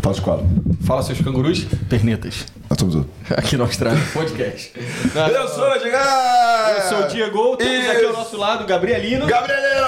Fala escola. Fala seus cangurus. Pernetas. Nós somos o... Aqui na Austrália, podcast. Eu sou a chegar! Eu sou o Diego, temos aqui ao nosso lado o Gabrielino. Gabrielino!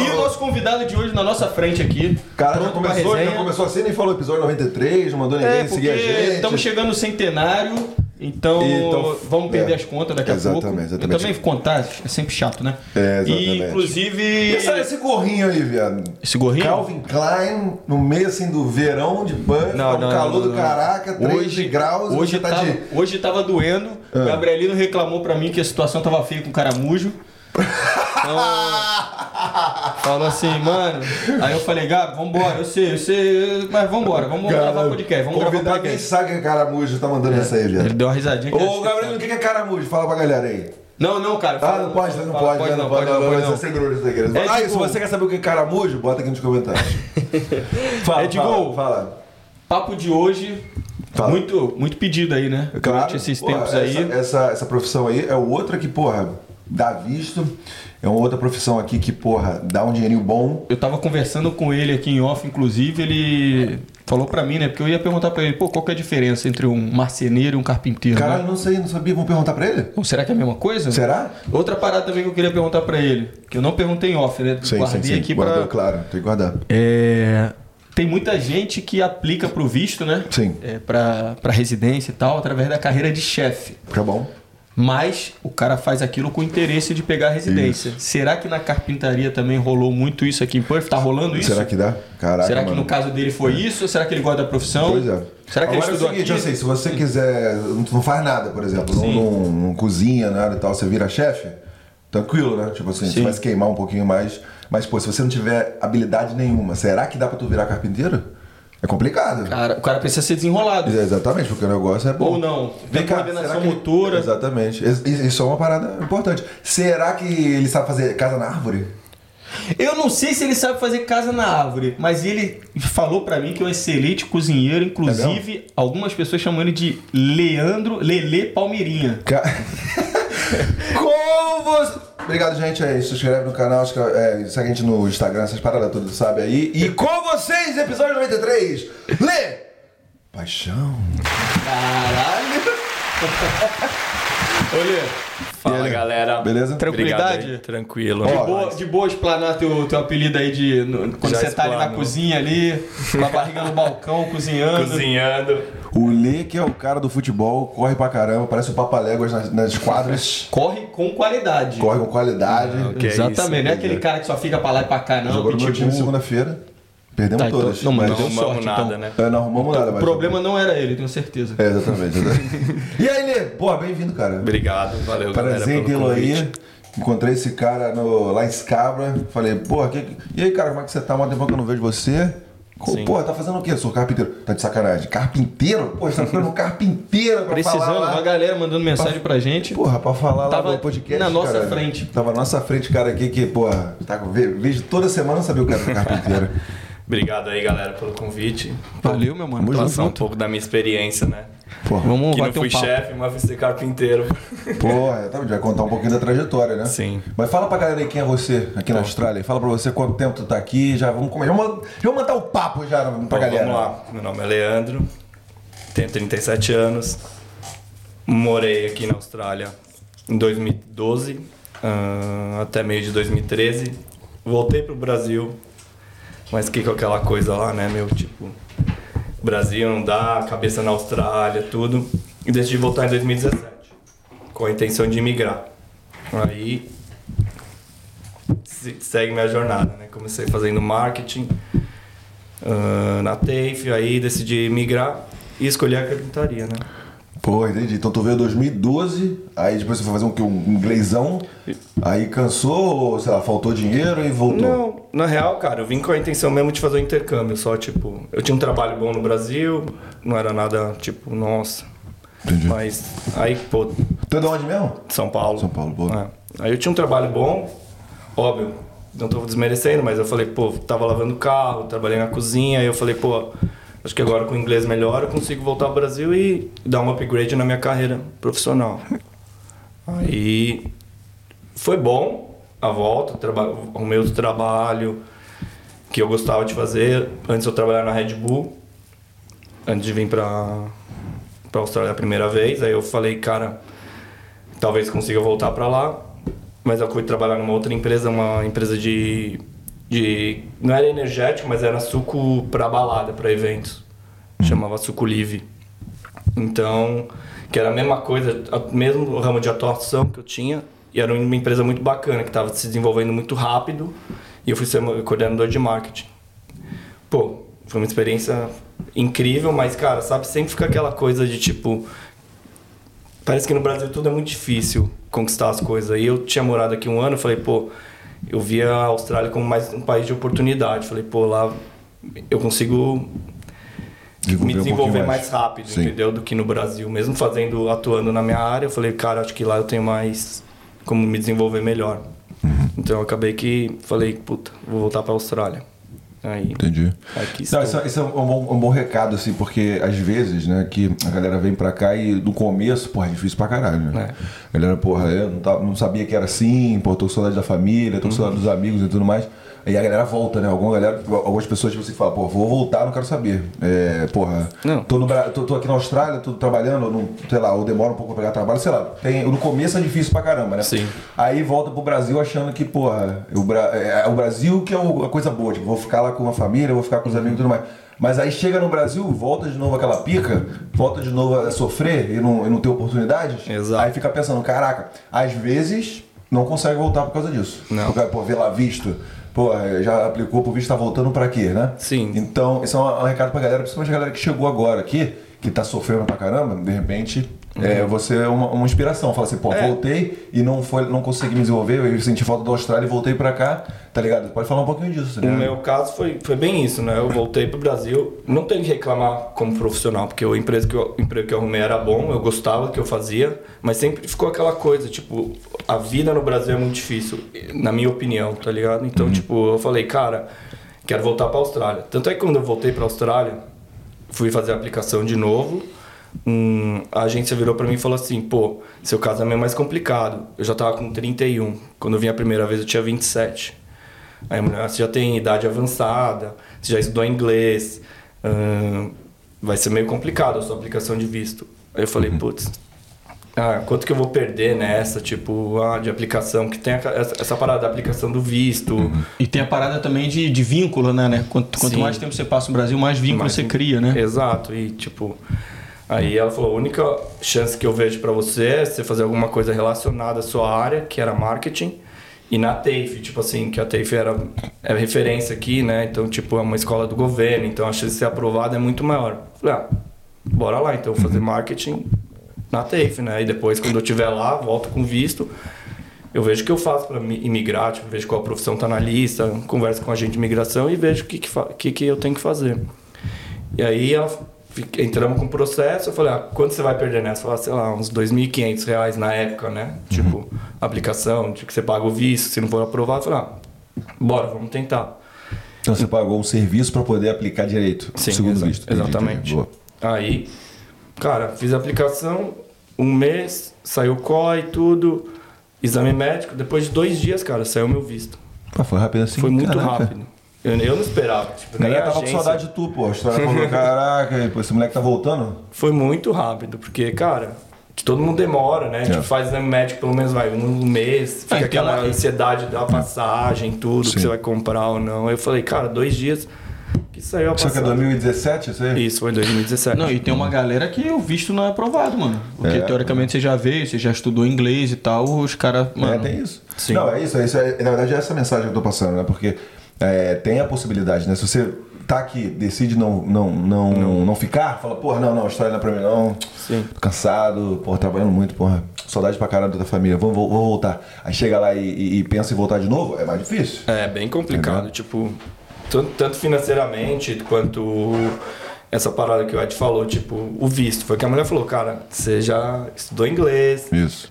E o nosso convidado de hoje na nossa frente aqui. Cara, já começou, já começou assim, nem falou episódio 93, não mandou ninguém É, seguir a gente. estamos chegando no centenário, então, Então, vamos perder é. as contas daqui a Exatamente, pouco. exatamente. Eu também contar é sempre chato, né? É, E, exatamente. inclusive, Esse, esse gorrinho aí, viado. esse gorrinho... Calvin Klein, no meio assim do verão de Buff, Não, não, calor não, do caraca, 3 graus, hoje, tá tava, de. hoje tava doendo. Ah. O Gabrielino reclamou pra mim que a situação tava feia com o caramujo. Então, falou assim, mano. Aí eu falei, Gabi, vambora, eu sei, eu sei, mas vambora, vamos gravar podcast, vamos gravar podcast. sabe que é caramujo, tá mandando essa aí, viado. Ele deu uma risadinha. Ô, Gabriel, o que é caramujo? Fala pra galera aí. Não, não, cara. Ah, não pode, não fala- pode, não pode, não pode, pode, ser seguro isso aqui. É Ah, se você quer saber o que é caramujo, bota aqui nos comentários. Fala, É de fala. Papo de hoje, Fala. muito, muito pedido aí, né? Durante esses porra, tempos essa, aí. Essa, essa profissão aí é outra que, porra, dá visto. É uma outra profissão aqui que, porra, dá um dinheirinho bom. Eu tava conversando com ele aqui em off, inclusive, ele falou pra mim, né? Porque eu ia perguntar pra ele, pô, qual que é a diferença entre um marceneiro e um carpinteiro? Caralho, né? não sei, não sabia. Vamos perguntar pra ele? Ou será que é a mesma coisa? Será? Outra parada também que eu queria perguntar pra ele, que eu não perguntei em off, né? Guardei aqui Guardou, pra... claro, tem que guardar. É... Tem muita gente que aplica pro visto, né? Sim. É, pra, pra residência e tal, através da carreira de chefe. Fica bom. Mas o cara faz aquilo com interesse de pegar a residência. Será que na carpintaria também rolou muito isso aqui em Perth? Tá rolando isso? Será que dá? Caraca, Será que mano. no caso dele foi isso? Ou será que ele gosta da profissão? Pois é. Será que ele Agora é o seguinte, aqui? assim, se você quiser, não faz nada, por exemplo, não, não, não cozinha nada e tal, você vira chefe, tranquilo, né? Tipo assim, você Sim. vai se queimar um pouquinho mais. Mas, pô, se você não tiver habilidade nenhuma, será que dá pra tu virar carpinteiro? É complicado. Cara, o cara precisa ser desenrolado. É, Exatamente, porque o negócio é bom. Ou não. Vem cá, coordenação que- motora. Exatamente. Isso é uma parada importante. Será que ele sabe fazer casa na árvore? Eu não sei se ele sabe fazer casa na árvore, mas ele falou pra mim que é um excelente cozinheiro, inclusive algumas pessoas chamam ele de Leandro Lele Palmeirinha. Ca- Como você. Obrigado, gente. Aí, se inscreve no canal, escre- é, segue a gente no Instagram, essas paradas todas, sabe aí. E com vocês, episódio 93. Lê! Paixão. Caralho! Olha, Fala aí? galera. Beleza? Tranquilidade? Obrigado. Tranquilo. Ó, boa, de boa explanar teu, teu apelido aí de. no- quando Já você tá ali na explano. cozinha ali, com a barriga no balcão, cozinhando. Cozinhando. O Lê, que é o cara do futebol, corre pra caramba, parece o Papaléguas nas, nas quadras. Corre com qualidade. corre com qualidade. Não, que é Exatamente, isso, não é né? aquele cara que só fica pra lá e pra cá, não. Jogou no meu time segunda-feira. Perdemos Tá, então- todas. não, mas Não deu arrumamos sorte, nada, então. né? É, não arrumamos nada, O mas. problema não era ele, tenho certeza. É, exatamente. e aí, Lê? Pô, bem-vindo, cara. Obrigado, valeu Prazer tê-lo aí. Encontrei esse cara no, lá em Scabra. Falei, porra, que... e aí, cara, como é que você tá? Há muito tempo que eu não vejo você. Sim. Porra, tá fazendo o quê? Sou carpinteiro. Tá de sacanagem. Carpinteiro? Pô, você tá um carpinteiro pra Precisando, falar lá. uma galera mandando mensagem pra gente. Porra, pra falar lá Tava no podcast. na nossa cara. frente. Tava na nossa frente, cara, aqui que, porra, tá, vejo toda semana sabia o cara do carpinteiro. Obrigado aí, galera, pelo convite. Valeu, meu mano. Junto. Passar um pouco da minha experiência, né? Porra, Vamos que não um fui papo. chefe, mas fui ser carpinteiro. porra, tá, vai contar um pouquinho da trajetória, né? Sim. Mas fala pra galera aí quem é você aqui na Austrália. Fala pra você quanto tempo tu tá aqui. Já vamos começar. Vamos, já vamos mandar o papo já pra Bom, galera. vamos lá. Meu nome é Leandro, tenho 37 anos, morei aqui na Austrália em 2012 ah, até meio de 2013. Voltei pro Brasil, mas que com aquela coisa lá, né, meu? Tipo, Brasil não dá, cabeça na Austrália, tudo. e decidi voltar em 2017, com a intenção de migrar. Aí se- segue minha jornada, né? Comecei fazendo marketing ah, na TAFE, aí decidi migrar e escolhi a carpintaria, né? Pô, entendi. Então tu veio em 2012, aí depois você foi fazer um, um inglêsão, aí cansou, ou, sei lá, faltou dinheiro e voltou. Não, na real, cara, eu vim com a intenção mesmo de fazer o intercâmbio, só tipo, eu tinha um trabalho bom no Brasil, não era nada tipo, nossa. Entendi. Mas aí, pô, Tu é de onde mesmo? São Paulo. São Paulo, boa. É. Aí eu tinha um trabalho bom, óbvio, não tô desmerecendo, mas eu falei, pô, tava lavando carro, trabalhei na cozinha, aí eu falei, pô, acho que agora com o inglês melhor eu consigo voltar ao Brasil e dar um upgrade na minha carreira profissional. Aí foi bom a volta, arrumei outro trabalho que eu gostava de fazer. Antes eu trabalhava na Red Bull, antes de vir pra, pra Austrália a primeira vez. Aí eu falei, cara, talvez consiga voltar pra lá. Mas eu fui trabalhar numa outra empresa, uma empresa de. de não era energético, mas era suco pra balada, pra eventos. Chamava Suco Live. Então, que era a mesma coisa, o mesmo ramo de atuação que eu tinha, e era uma empresa muito bacana, que estava se desenvolvendo muito rápido, e eu fui ser coordenador de marketing. Pô, foi uma experiência incrível, mas, cara, sabe, sempre fica aquela coisa de tipo. Parece que no Brasil tudo é muito difícil conquistar as coisas. E eu tinha morado aqui um ano, falei, pô, eu via a Austrália como mais um país de oportunidade. Falei, pô, lá eu consigo Desenvolver me um desenvolver pouquinho mais. mais. rápido, Sim. entendeu? Do que no Brasil. Mesmo fazendo, atuando na minha área, eu falei, cara, acho que lá eu tenho mais como me desenvolver melhor. Uhum. Então eu acabei que falei, puta, vou voltar pra Austrália. Aí, Entendi. aqui Não, isso, isso é um bom, um bom recado, assim, porque às vezes, né, que a galera vem pra cá e no começo, porra, é difícil pra caralho, né? A galera, porra, eu não, tava- não sabia que era assim, pô, tô com saudade da família, tô com saudade dos amigos e tudo mais. Aí a galera volta, né? Alguma galera, algumas pessoas tipo assim, falam, pô, vou voltar, não quero saber. É, porra, Não. Tô, no, tô, tô aqui na Austrália, tô trabalhando, não, sei lá, ou demora um pouco pra pegar trabalho, sei lá. Tem, no começo é difícil pra caramba, né? Sim. Aí volta pro Brasil achando que, porra, o, Bra- é, é o Brasil que é o- a coisa boa, tipo, vou ficar lá com a família, vou ficar com os amigos e tudo mais. Mas aí chega no Brasil, volta de novo aquela pica, volta de novo a sofrer e não, e não ter oportunidades. Exato. Aí fica pensando, caraca, às vezes não consegue voltar por causa disso. Não. Porque, pô, vê lá visto. Pô, já aplicou pro visto, tá voltando pra quê, né? Sim. Então, esse é um, um recado pra galera, principalmente a galera que chegou agora aqui, que tá sofrendo pra caramba, de repente, é, você é uma, uma inspiração. Fala assim, pô, Uhum. É. voltei e não, foi, não consegui me desenvolver, eu senti falta da Austrália e voltei pra cá, tá ligado? Pode falar um pouquinho disso, tá No meu caso foi, foi bem isso, né? Eu voltei pro Brasil, não tenho que reclamar como profissional, porque o emprego que eu, emprego que eu arrumei era bom, eu gostava do que eu fazia, mas sempre ficou aquela coisa, tipo, a vida no Brasil é muito difícil, na minha opinião, tá ligado? Então, tipo, eu falei, cara, quero voltar pra Austrália. Tanto é que quando eu voltei pra Austrália, fui fazer a aplicação de novo, um, a agência virou pra mim e falou assim, pô, seu casamento é mais complicado. Eu já tava com 31, quando eu vim a primeira vez eu tinha 27. Aí a mulher, você já tem idade avançada, você já estudou inglês, ahn, vai ser meio complicado a sua aplicação de visto. Aí eu falei, putz, ah, quanto que eu vou perder nessa, tipo, ah, de aplicação, que tem a- essa, essa parada da aplicação do visto. E tem a parada também de, de vínculo, né? né? Quanto, quanto mais tempo você passa no Brasil, mais vínculo Mais você cria, né? Exato, e tipo, aí ela falou, a única chance que eu vejo pra você é você fazer alguma coisa relacionada à sua área, que era marketing, e na TAFE, tipo assim, que a TAFE era, é referência aqui, né? Então, tipo, é uma escola do governo, então a chance de ser aprovada é muito maior. Falei, ah, bora lá então fazer marketing na TAFE, né? E depois, quando eu estiver lá, volto com visto. Eu vejo o que eu faço para imigrar, tipo, vejo qual profissão tá na lista, converso com a agente de imigração e vejo o que, que, que, que eu tenho que fazer. E aí ela, entramos com o processo, eu falei, ah, quanto você vai perder nessa? Ela, sei lá, uns 2.500 reais na época, né? Tipo, aplicação, de que você paga o visto, se não for aprovado, eu falei, ah, bora, vamos tentar. Então você pagou um serviço pra poder aplicar direito, Sim, segundo exa- visto. Exatamente. Aí, cara, fiz a aplicação, um mês, saiu o COI, tudo, exame médico, depois de dois dias, cara, saiu meu visto. Pô, foi rápido assim? Foi muito caraca. rápido. Eu, eu não esperava, tipo, A galera tava com agência. saudade de tu, pô. A história falou, caraca, pô, esse moleque tá voltando? Foi muito rápido, porque, cara, todo mundo demora, né? É. Tipo, faz exame médico pelo menos vai um mês, fica É, aquela uma- ansiedade da passagem, tudo Sim. que você vai comprar ou não. Aí eu falei, cara, dois dias, que saiu a Só que é passada. 2017, isso aí? Isso, foi em 2017. Não, e tem uma galera que o visto não é aprovado, mano. Porque É. teoricamente você já veio, você já estudou inglês e tal, os caras. É, tem isso. Sim. Não, é isso, é isso. é- na verdade, é essa mensagem que eu tô passando, né? Porque é, tem a possibilidade, né? Se você tá aqui, decide não, não, não, não. ficar, fala, porra, não, não, a história não é pra mim, não. Sim. Tô cansado, porra, trabalhando muito, porra. Saudade pra caralho da família, vou, vou, vou voltar. Aí chega lá e, e- e pensa em voltar de novo, é mais difícil. É bem complicado, Entendeu? tipo, tanto, tanto financeiramente quanto essa parada que o Ed falou, tipo, o visto. Foi que a mulher falou, cara, você já estudou inglês, Isso.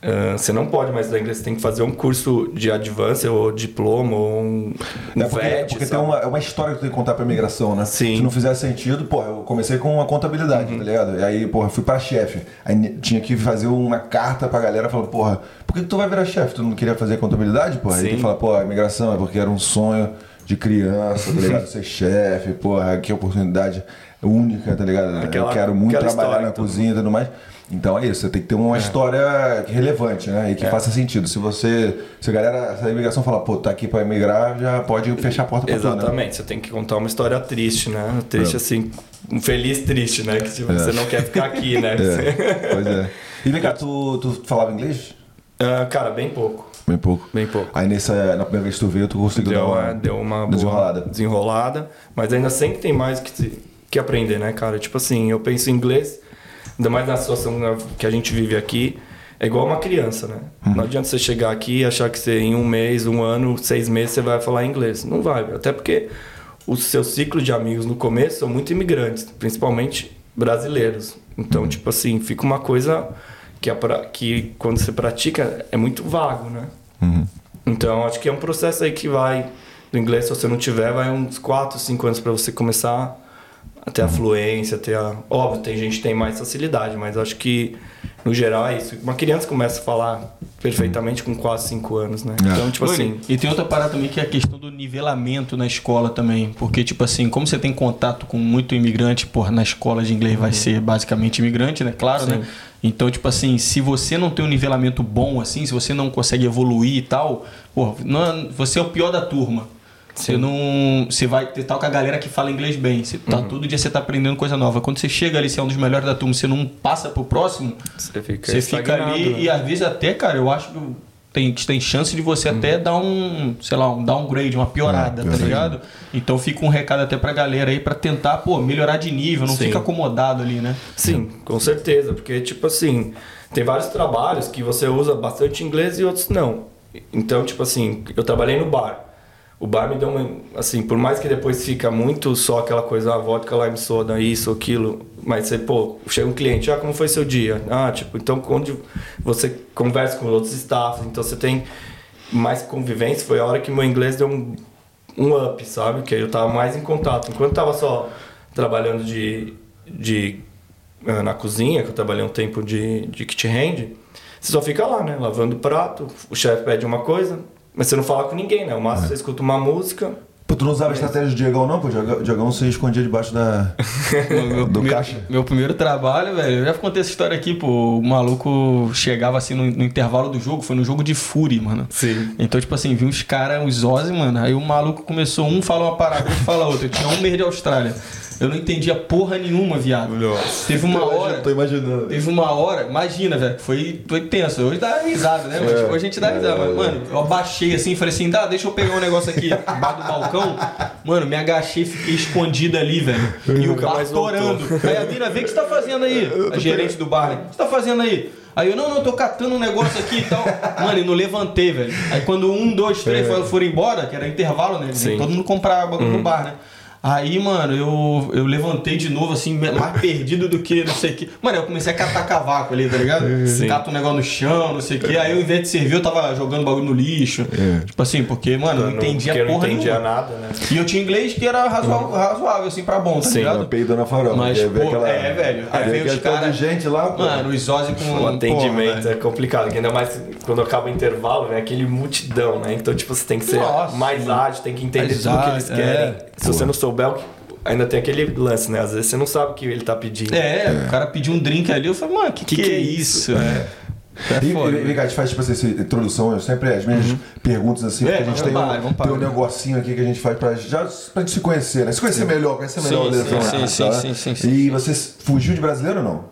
Ah, você não pode mais estudar inglês, você tem que fazer um curso de advance ou diploma ou um, um É porque, VET, porque tem uma, é uma história que tu tem que contar pra imigração, né? Sim. Se não fizer sentido, porra, eu comecei com uma contabilidade, Uhum. tá ligado? E aí, porra, fui pra chefe. Aí tinha que fazer uma carta pra galera falando, porra, por que, que tu vai virar chefe? Tu não queria fazer contabilidade, porra? Aí Sim. tu fala, pô, a imigração é porque era um sonho de criança, tá ligado? Ser chefe, porra, que oportunidade única, tá ligado? Aquela- eu quero muito trabalhar na cozinha e tudo mais. Então é isso, você tem que ter uma história relevante, né? E que É. faça sentido. Se você. Se a galera, se a imigração falar, pô, tá aqui pra imigrar, já pode fechar a porta pra tu, né? Exatamente, você tem que contar uma história triste, né? Triste É. assim, um feliz triste, né? Que tipo, É. você não quer ficar aqui, né? É, pois é. E vem cá, tu, tu falava inglês? Ah, cara, bem pouco, Bem pouco. bem pouco. Aí nessa, na primeira vez que tu veio, tu conseguiu Deu, dar uma, é, deu uma desenrolada. desenrolada, mas ainda sempre tem mais que, que aprender, né, cara? Tipo assim, eu penso em inglês, ainda mais na situação que a gente vive aqui, é igual uma criança, né? Uhum. Não adianta você chegar aqui e achar que você em um mês, um ano, seis meses você vai falar inglês. Não vai, até porque o seu ciclo de amigos no começo são muito imigrantes, principalmente brasileiros. Então, Uhum. tipo assim, fica uma coisa que, é pra- que quando você pratica é muito vago, né? Uhum. Então, acho que é um processo aí que vai do inglês, se você não tiver, vai uns 4, 5 anos para você começar a ter a fluência, ter a... Óbvio, tem gente que tem mais facilidade, mas acho que, no geral, é isso. Uma criança começa a falar perfeitamente com quase 5 anos, né? É. Então, tipo Mano, assim... E tem outra parada também que é a questão do nivelamento na escola também. Porque, tipo assim, como você tem contato com muito imigrante, porra, na escola de inglês vai ser basicamente imigrante, né? Claro, Sim. né? Então, tipo assim, se você não tem um nivelamento bom, assim, se você não consegue evoluir e tal, porra, não é- você é o pior da turma. Você não. Você vai ter tal com a galera que fala inglês bem. Você tá, Todo dia você tá aprendendo coisa nova. Quando você chega ali, você é um dos melhores da turma, você não passa pro próximo, Você fica, você fica ali né? e às vezes até, cara, eu acho que tem, tem chance de você até dar um, sei lá, um downgrade, uma piorada, É, tá ligado? Então fica um recado até pra galera aí pra tentar, pô, melhorar de nível, não Sim. fica acomodado ali, né? Sim, com certeza, porque tipo assim, tem vários trabalhos que você usa bastante inglês e outros não. Então, tipo assim, eu trabalhei no bar. O bar me deu uma, assim, por mais que depois fica muito só aquela coisa, ah, vodka, lime soda, isso, aquilo, mas você, pô, chega um cliente, ah, como foi seu dia? Ah, tipo, então quando você conversa com outros staffs, então você tem mais convivência, foi a hora que meu inglês deu um, um up, sabe? Que eu tava mais em contato. Enquanto eu tava só trabalhando de, de ah, na cozinha, que eu trabalhei um tempo de, de kitchen hand, você só fica lá, né? Lavando prato, o chefe pede uma coisa, mas você não fala com ninguém, né? O máximo você escuta uma música. Pô, tu não usava a estratégia do Diegão, não? Pô, o Diegão- o Diegão se escondia debaixo da. meu, Do primeiro, caixa. meu primeiro trabalho, velho, eu já contei essa história aqui, pô. O maluco chegava assim no, no intervalo do jogo, foi no jogo de Fury, mano. Sim. Então, tipo assim, vi uns caras, uns Ozzy, mano. Aí o maluco começou, um fala uma parada, outro fala outra. Eu tinha um mês de Austrália. Eu não entendia porra nenhuma, viado. Nossa. Teve uma hora. Tô imaginando. Teve uma hora, imagina, velho, foi, foi tenso. Hoje dá risada, né? Mas É, hoje a gente dá é, risada. é, Mas, é. mano, eu abaixei assim, falei assim, dá, deixa eu pegar um negócio aqui embaixo do balcão. Mano, me agachei, fiquei escondido ali, velho. E o bar torando. Aí a Vira, vê o que você tá fazendo aí? A gerente do bar, né? O que você tá fazendo aí? Aí eu, não, não, tô catando um negócio aqui e tal. Mano, e não levantei, velho. Aí quando um, dois, três foram- foram embora, que era intervalo, né? Sim. Todo mundo comprava bagulho no bar, né? Aí, mano, eu, eu levantei de novo, assim, mais perdido do que não sei o que. Mano, eu comecei a catar cavaco ali, tá ligado? Sim. Cata um negócio no chão, não sei o que. Aí, ao invés de servir, eu tava jogando bagulho no lixo. É. Tipo assim, porque, mano, eu não entendia porque eu não porra entendia nenhuma. nada, né? E eu tinha inglês que era razoável, razoável assim, pra bom, tá Sim, ligado? Peido na farofa. Mas, pô, é, velho. Aí veio os aquele cara- de gente lá, pô. Mano, os Ozzy com... O atendimento porra, é complicado, que ainda mais quando acaba o intervalo, né? Aquele multidão, né? Então, tipo, você tem que ser Nossa, mais ágil, tem que entender Mais tudo que eles ágil, querem. é. Se você não souber, ainda tem aquele lance, né? Às vezes você não sabe o que ele tá pedindo. É, o cara pediu um drink ali, eu falei, mano, que que, Que que que é é isso? isso? É. É E, foda. e, vem cá, a gente faz tipo assim, essa introdução, eu sempre as minhas perguntas assim, É, porque a gente tem, parar, um, tem um negocinho aqui que a gente faz pra, já, pra gente se conhecer, né? Se conhecer melhor, conhecer melhor Sim, o sim, né? sim, sim, sim, sim, E sim. você fugiu de brasileiro ou não?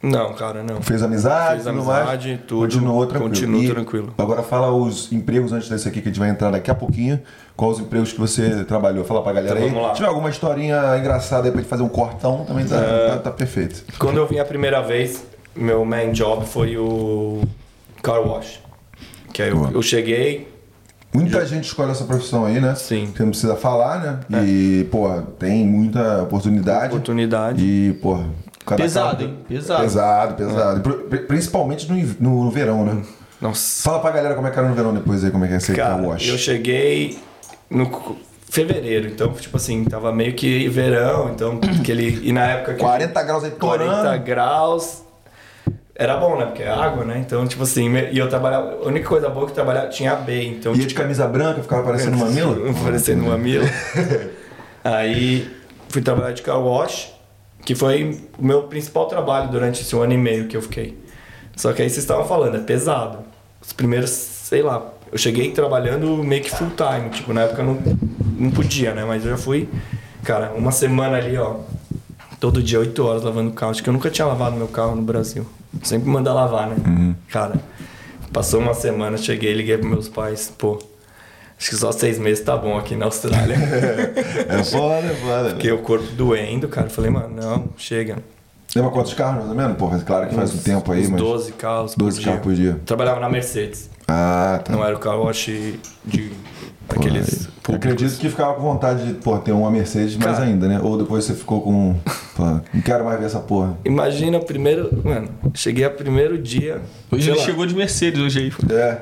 Não, cara, não. Fez amizade, tudo amizade, mais? tudo. Continuou tranquilo. Continuo E tranquilo. Agora fala os empregos antes desse aqui que a gente vai entrar daqui a pouquinho. Quais os empregos que você trabalhou? Fala pra galera Então, aí. vamos lá. Se tiver alguma historinha engraçada aí pra gente fazer um cortão, também tá, É. tá, tá perfeito. Quando eu vim a primeira vez, meu main job foi o car wash. Que aí eu, eu cheguei, Muita gente escolhe essa profissão aí, né? Sim. Você não precisa falar, né? E, pô, tem muita oportunidade. oportunidade. E, pô, Pesado, hein? Pesado. Pesado, pesado. Pri- Principalmente no, no, no verão, né? Nossa. Fala pra galera como é que era no verão depois aí, como é que é Cara, car wash. eu cheguei no fevereiro, então, tipo assim, tava meio que verão, então, aquele. E na época que. 40 graus aí 40 torando. graus. Era bom, né? Porque é água, né? Então, tipo assim, e eu trabalhava. A única coisa boa é que eu trabalhava tinha AB, então. Ia de camisa branca, ficava parecendo um mamilo? Parecendo um mamilo. Aí fui trabalhar de car wash, que foi o meu principal trabalho durante esse ano e meio que eu fiquei. Só que aí vocês estavam falando, é pesado. Os primeiros, sei lá, eu cheguei trabalhando meio que full time, tipo, na época eu não, não podia, né? Mas eu já fui, cara, uma semana ali, ó, todo dia 8 horas lavando o carro. Acho que eu nunca tinha lavado meu carro no Brasil. Sempre manda lavar, né? Cara, passou uma semana, cheguei, liguei pros meus pais, pô, acho que só seis meses tá bom aqui na Austrália. É foda, é foda. Fiquei o corpo doendo, cara. Falei, mano, não, chega. Lembra quantos carros, mais ou menos? Porra, claro que faz um tempo aí, Uns mas... 12 carros 12 por carros por dia. Trabalhava na Mercedes. Ah, tá. Não era o car wash de aqueles acredito que ficava com vontade de pô, ter uma Mercedes mais ainda, né? Ou depois você ficou com. Não quero mais ver essa porra. Imagina o primeiro. Mano, cheguei a primeiro dia. Hoje ele lá, chegou de Mercedes hoje aí. É.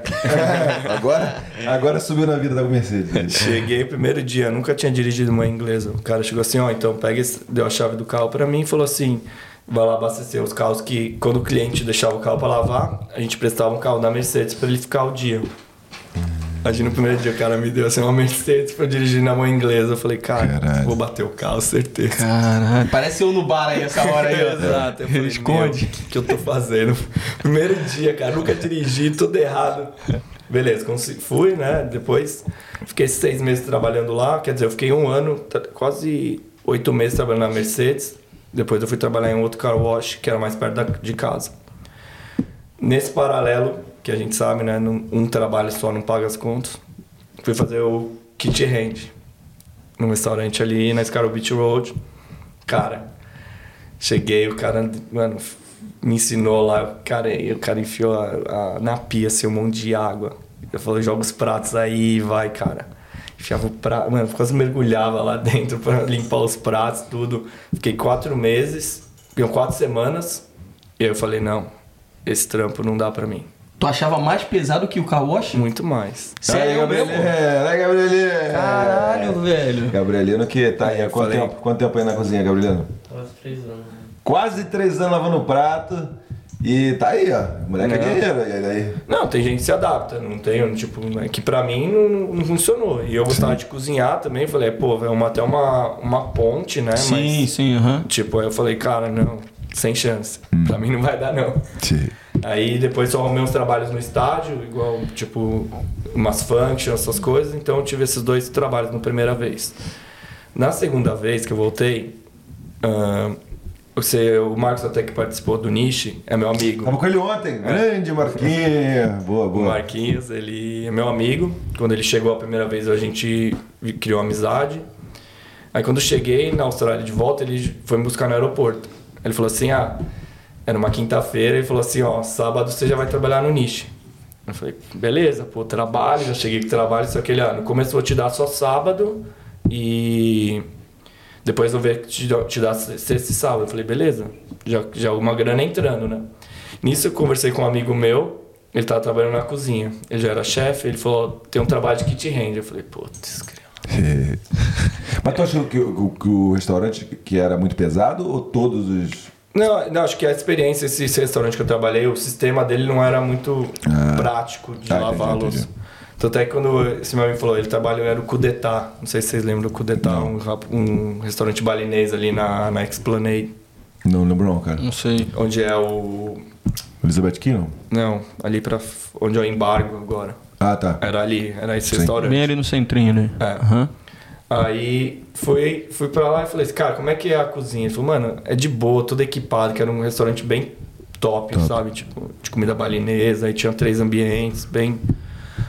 agora, agora subiu na vida da Mercedes. Cheguei primeiro dia, nunca tinha dirigido uma inglesa. O cara chegou assim, ó, então pega esse, deu a chave do carro pra mim e falou assim: vai lá abastecer os carros que quando o cliente deixava o carro pra lavar, a gente prestava um carro da Mercedes pra ele ficar o dia. Imagina o primeiro dia o cara me deu assim uma Mercedes pra eu dirigir na mão inglesa. Eu falei, cara, Caralho. vou bater o carro, certeza. Caralho. Parece eu no bar aí essa hora aí. Exato, eu falei, Esconde. "Meu, O que, que eu tô fazendo? Primeiro dia, cara, nunca dirigi, tudo errado. Beleza, consegui- fui, né? Depois fiquei seis meses trabalhando lá, quer dizer, eu fiquei um ano, quase oito meses trabalhando na Mercedes. Depois eu fui trabalhar em outro car wash, que era mais perto da- de casa. Nesse paralelo, que a gente sabe, né? Um trabalho só não paga as contas. Fui fazer o kit hand num restaurante ali na Scarrow Beach Road. Cara, cheguei, o cara, mano, me ensinou lá, cara, o cara enfiou a- a- na pia assim, um monte de água. Eu falei, joga os pratos aí, vai, cara. Enfiava o prato, mano, quase mergulhava lá dentro pra limpar os pratos, tudo. Fiquei quatro meses, quatro semanas, e aí eu falei, não, esse trampo não dá pra mim. Tu achava mais pesado que o car wash? Muito mais. Aí, Sério mesmo? Gabrielino, aí, Gabrielino. Caralho, velho. Gabrielino que tá aí há quanto falei- tempo, quanto tempo aí na cozinha, Gabrielino? Quase três anos. Quase três anos lavando prato. E tá aí, ó. Moleque é guerreiro. E aí? Não, tem gente que se adapta, não tem, tipo, é que pra mim não, não funcionou. E eu gostava de cozinhar também, falei, pô, é uma, até uma, uma ponte, né? Sim, Mas, sim, aham. tipo, aí eu falei, cara, não, sem chance. Pra mim não vai dar, não. Sim. Aí depois só arrumei uns trabalhos no estádio, igual, tipo, umas functions, essas coisas. Então eu tive esses dois trabalhos na primeira vez. Na segunda vez que eu voltei, ah, você, o Marcos até que participou do Niche, é meu amigo. Tava com ele ontem. Grande Marquinhos. Boa, O boa. Marquinhos, ele é meu amigo. Quando ele chegou a primeira vez, a gente criou amizade. Aí quando eu cheguei na Austrália de volta, ele foi me buscar no aeroporto. Ele falou assim, ah, era uma quinta-feira, ele falou assim, ó, sábado você já vai trabalhar no Niche. Eu falei, beleza, pô, trabalho, já cheguei com trabalho, só que ele, ah, no começo eu vou te dar só sábado e depois eu vou ver te, te dar sexta e sábado. Eu falei, beleza, já, já uma grana entrando, né? Nisso eu conversei com um amigo meu, ele tava trabalhando na cozinha. Ele já era chefe, ele falou, tem um trabalho de kit hand. Eu falei, putz, grilo. Mas tu achou que, o- que o restaurante que era muito pesado ou todos os. Não, não, acho que a experiência, esse, esse restaurante que eu trabalhei, o sistema dele não era muito prático de Ah, lavar a louça. entendi. Tanto é que quando esse meu amigo falou, ele trabalhou, era o Cudetá. Não sei se vocês lembram do Cudetá, um, um restaurante balinês ali na, na Esplanade, Não lembro, não, cara. Não sei. onde é o. Elizabeth Kino? Não, ali pra onde é o embargo agora. Ah, tá. Era ali, era esse Sim. restaurante. Bem ali no centrinho, né? É. Aham. Aí fui, fui pra lá e falei assim, cara, como é que é a cozinha? Ele falou, mano, é de boa, tudo equipado, que era um restaurante bem top, Top. sabe? Tipo, de comida balinesa, aí tinha três ambientes, bem.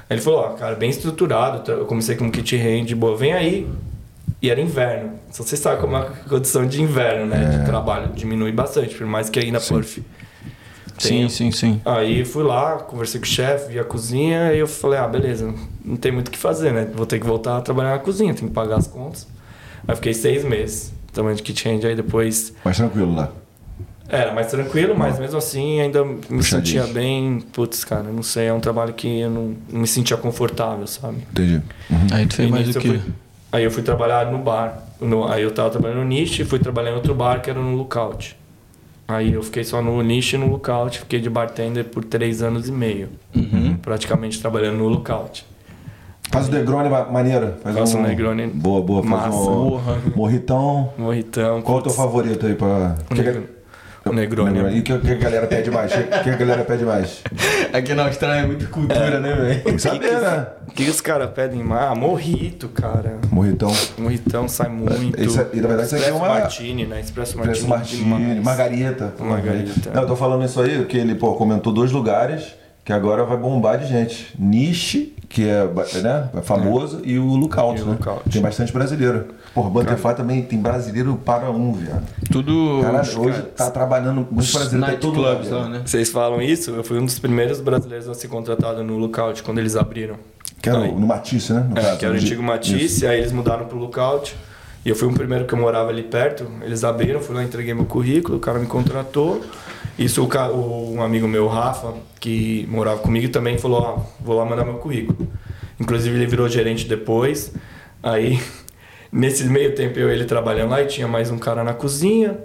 Aí ele falou, ó, cara, bem estruturado, eu comecei com um kit hand, de boa, vem aí. E era inverno. Só você sabe como é a condição de inverno, né? De trabalho. Diminui bastante, por mais que aí na Sim. Perf. Sim, sim, sim. Aí fui lá, conversei com o chefe, vi a cozinha, e eu falei, ah, beleza, não tem muito o que fazer, né? Vou ter que voltar a trabalhar na cozinha, tenho que pagar as contas. Aí fiquei seis meses também de kitchen, aí depois Mais tranquilo lá. era mais tranquilo, mas mesmo assim ainda me Puxadinho. sentia bem, putz, cara, não sei, é um trabalho que eu não, não me sentia confortável, sabe? Entendi. Uhum. Aí tu fez mais o eu quê? fui- aí eu fui trabalhar no bar. No- aí eu tava trabalhando no niche e fui trabalhar em outro bar que era no Lookout. Aí eu fiquei só no niche e no Lookout, fiquei de bartender por três anos e meio. Uhum. Praticamente trabalhando no Lookout. Faz o Negroni ma- maneiro. Faz Faço um... um Negroni Boa, boa. Faz massa. um Porra. morritão. Morritão. Qual é o teu favorito aí pra... o Negroni. E o que, que a galera pede mais? O que, que a galera pede mais? Aqui na Austrália é muita cultura, né, velho? Tem que saber, né? O que os caras pedem mais? Ah, morrito, cara. Morritão. Morritão sai muito. Isso é- e na verdade isso aqui é Expresso uma- Martini, né? Expresso Martini. Preço Martini, demais. Margarita. Margarita. Não, eu tô falando isso aí, que ele, pô, comentou dois lugares que agora vai bombar de gente. Niche, que é, né, é famoso, e o Lookout, E o né? Lookout. Tem bastante brasileiro. Porra, Butterfly também tem brasileiro para um, viado. Tudo. Caralho, hoje tá trabalhando muito brasileiro, tá em todo nightclubs lá, né? Vocês falam isso? Eu fui um dos primeiros brasileiros a ser contratado no Lookout quando eles abriram. Que era Aí. no Matisse, né? No É, caso, que era o antigo Matisse, Isso. aí eles mudaram pro Lookout. E eu fui o primeiro que eu morava ali perto. Eles abriram, fui lá, entreguei meu currículo, o cara me contratou. Isso o, o- um amigo meu, Rafa, que morava comigo, também falou: ah, vou lá mandar meu currículo. Inclusive ele virou gerente depois. Aí, nesse meio tempo eu e ele trabalhando lá e tinha mais um cara na cozinha.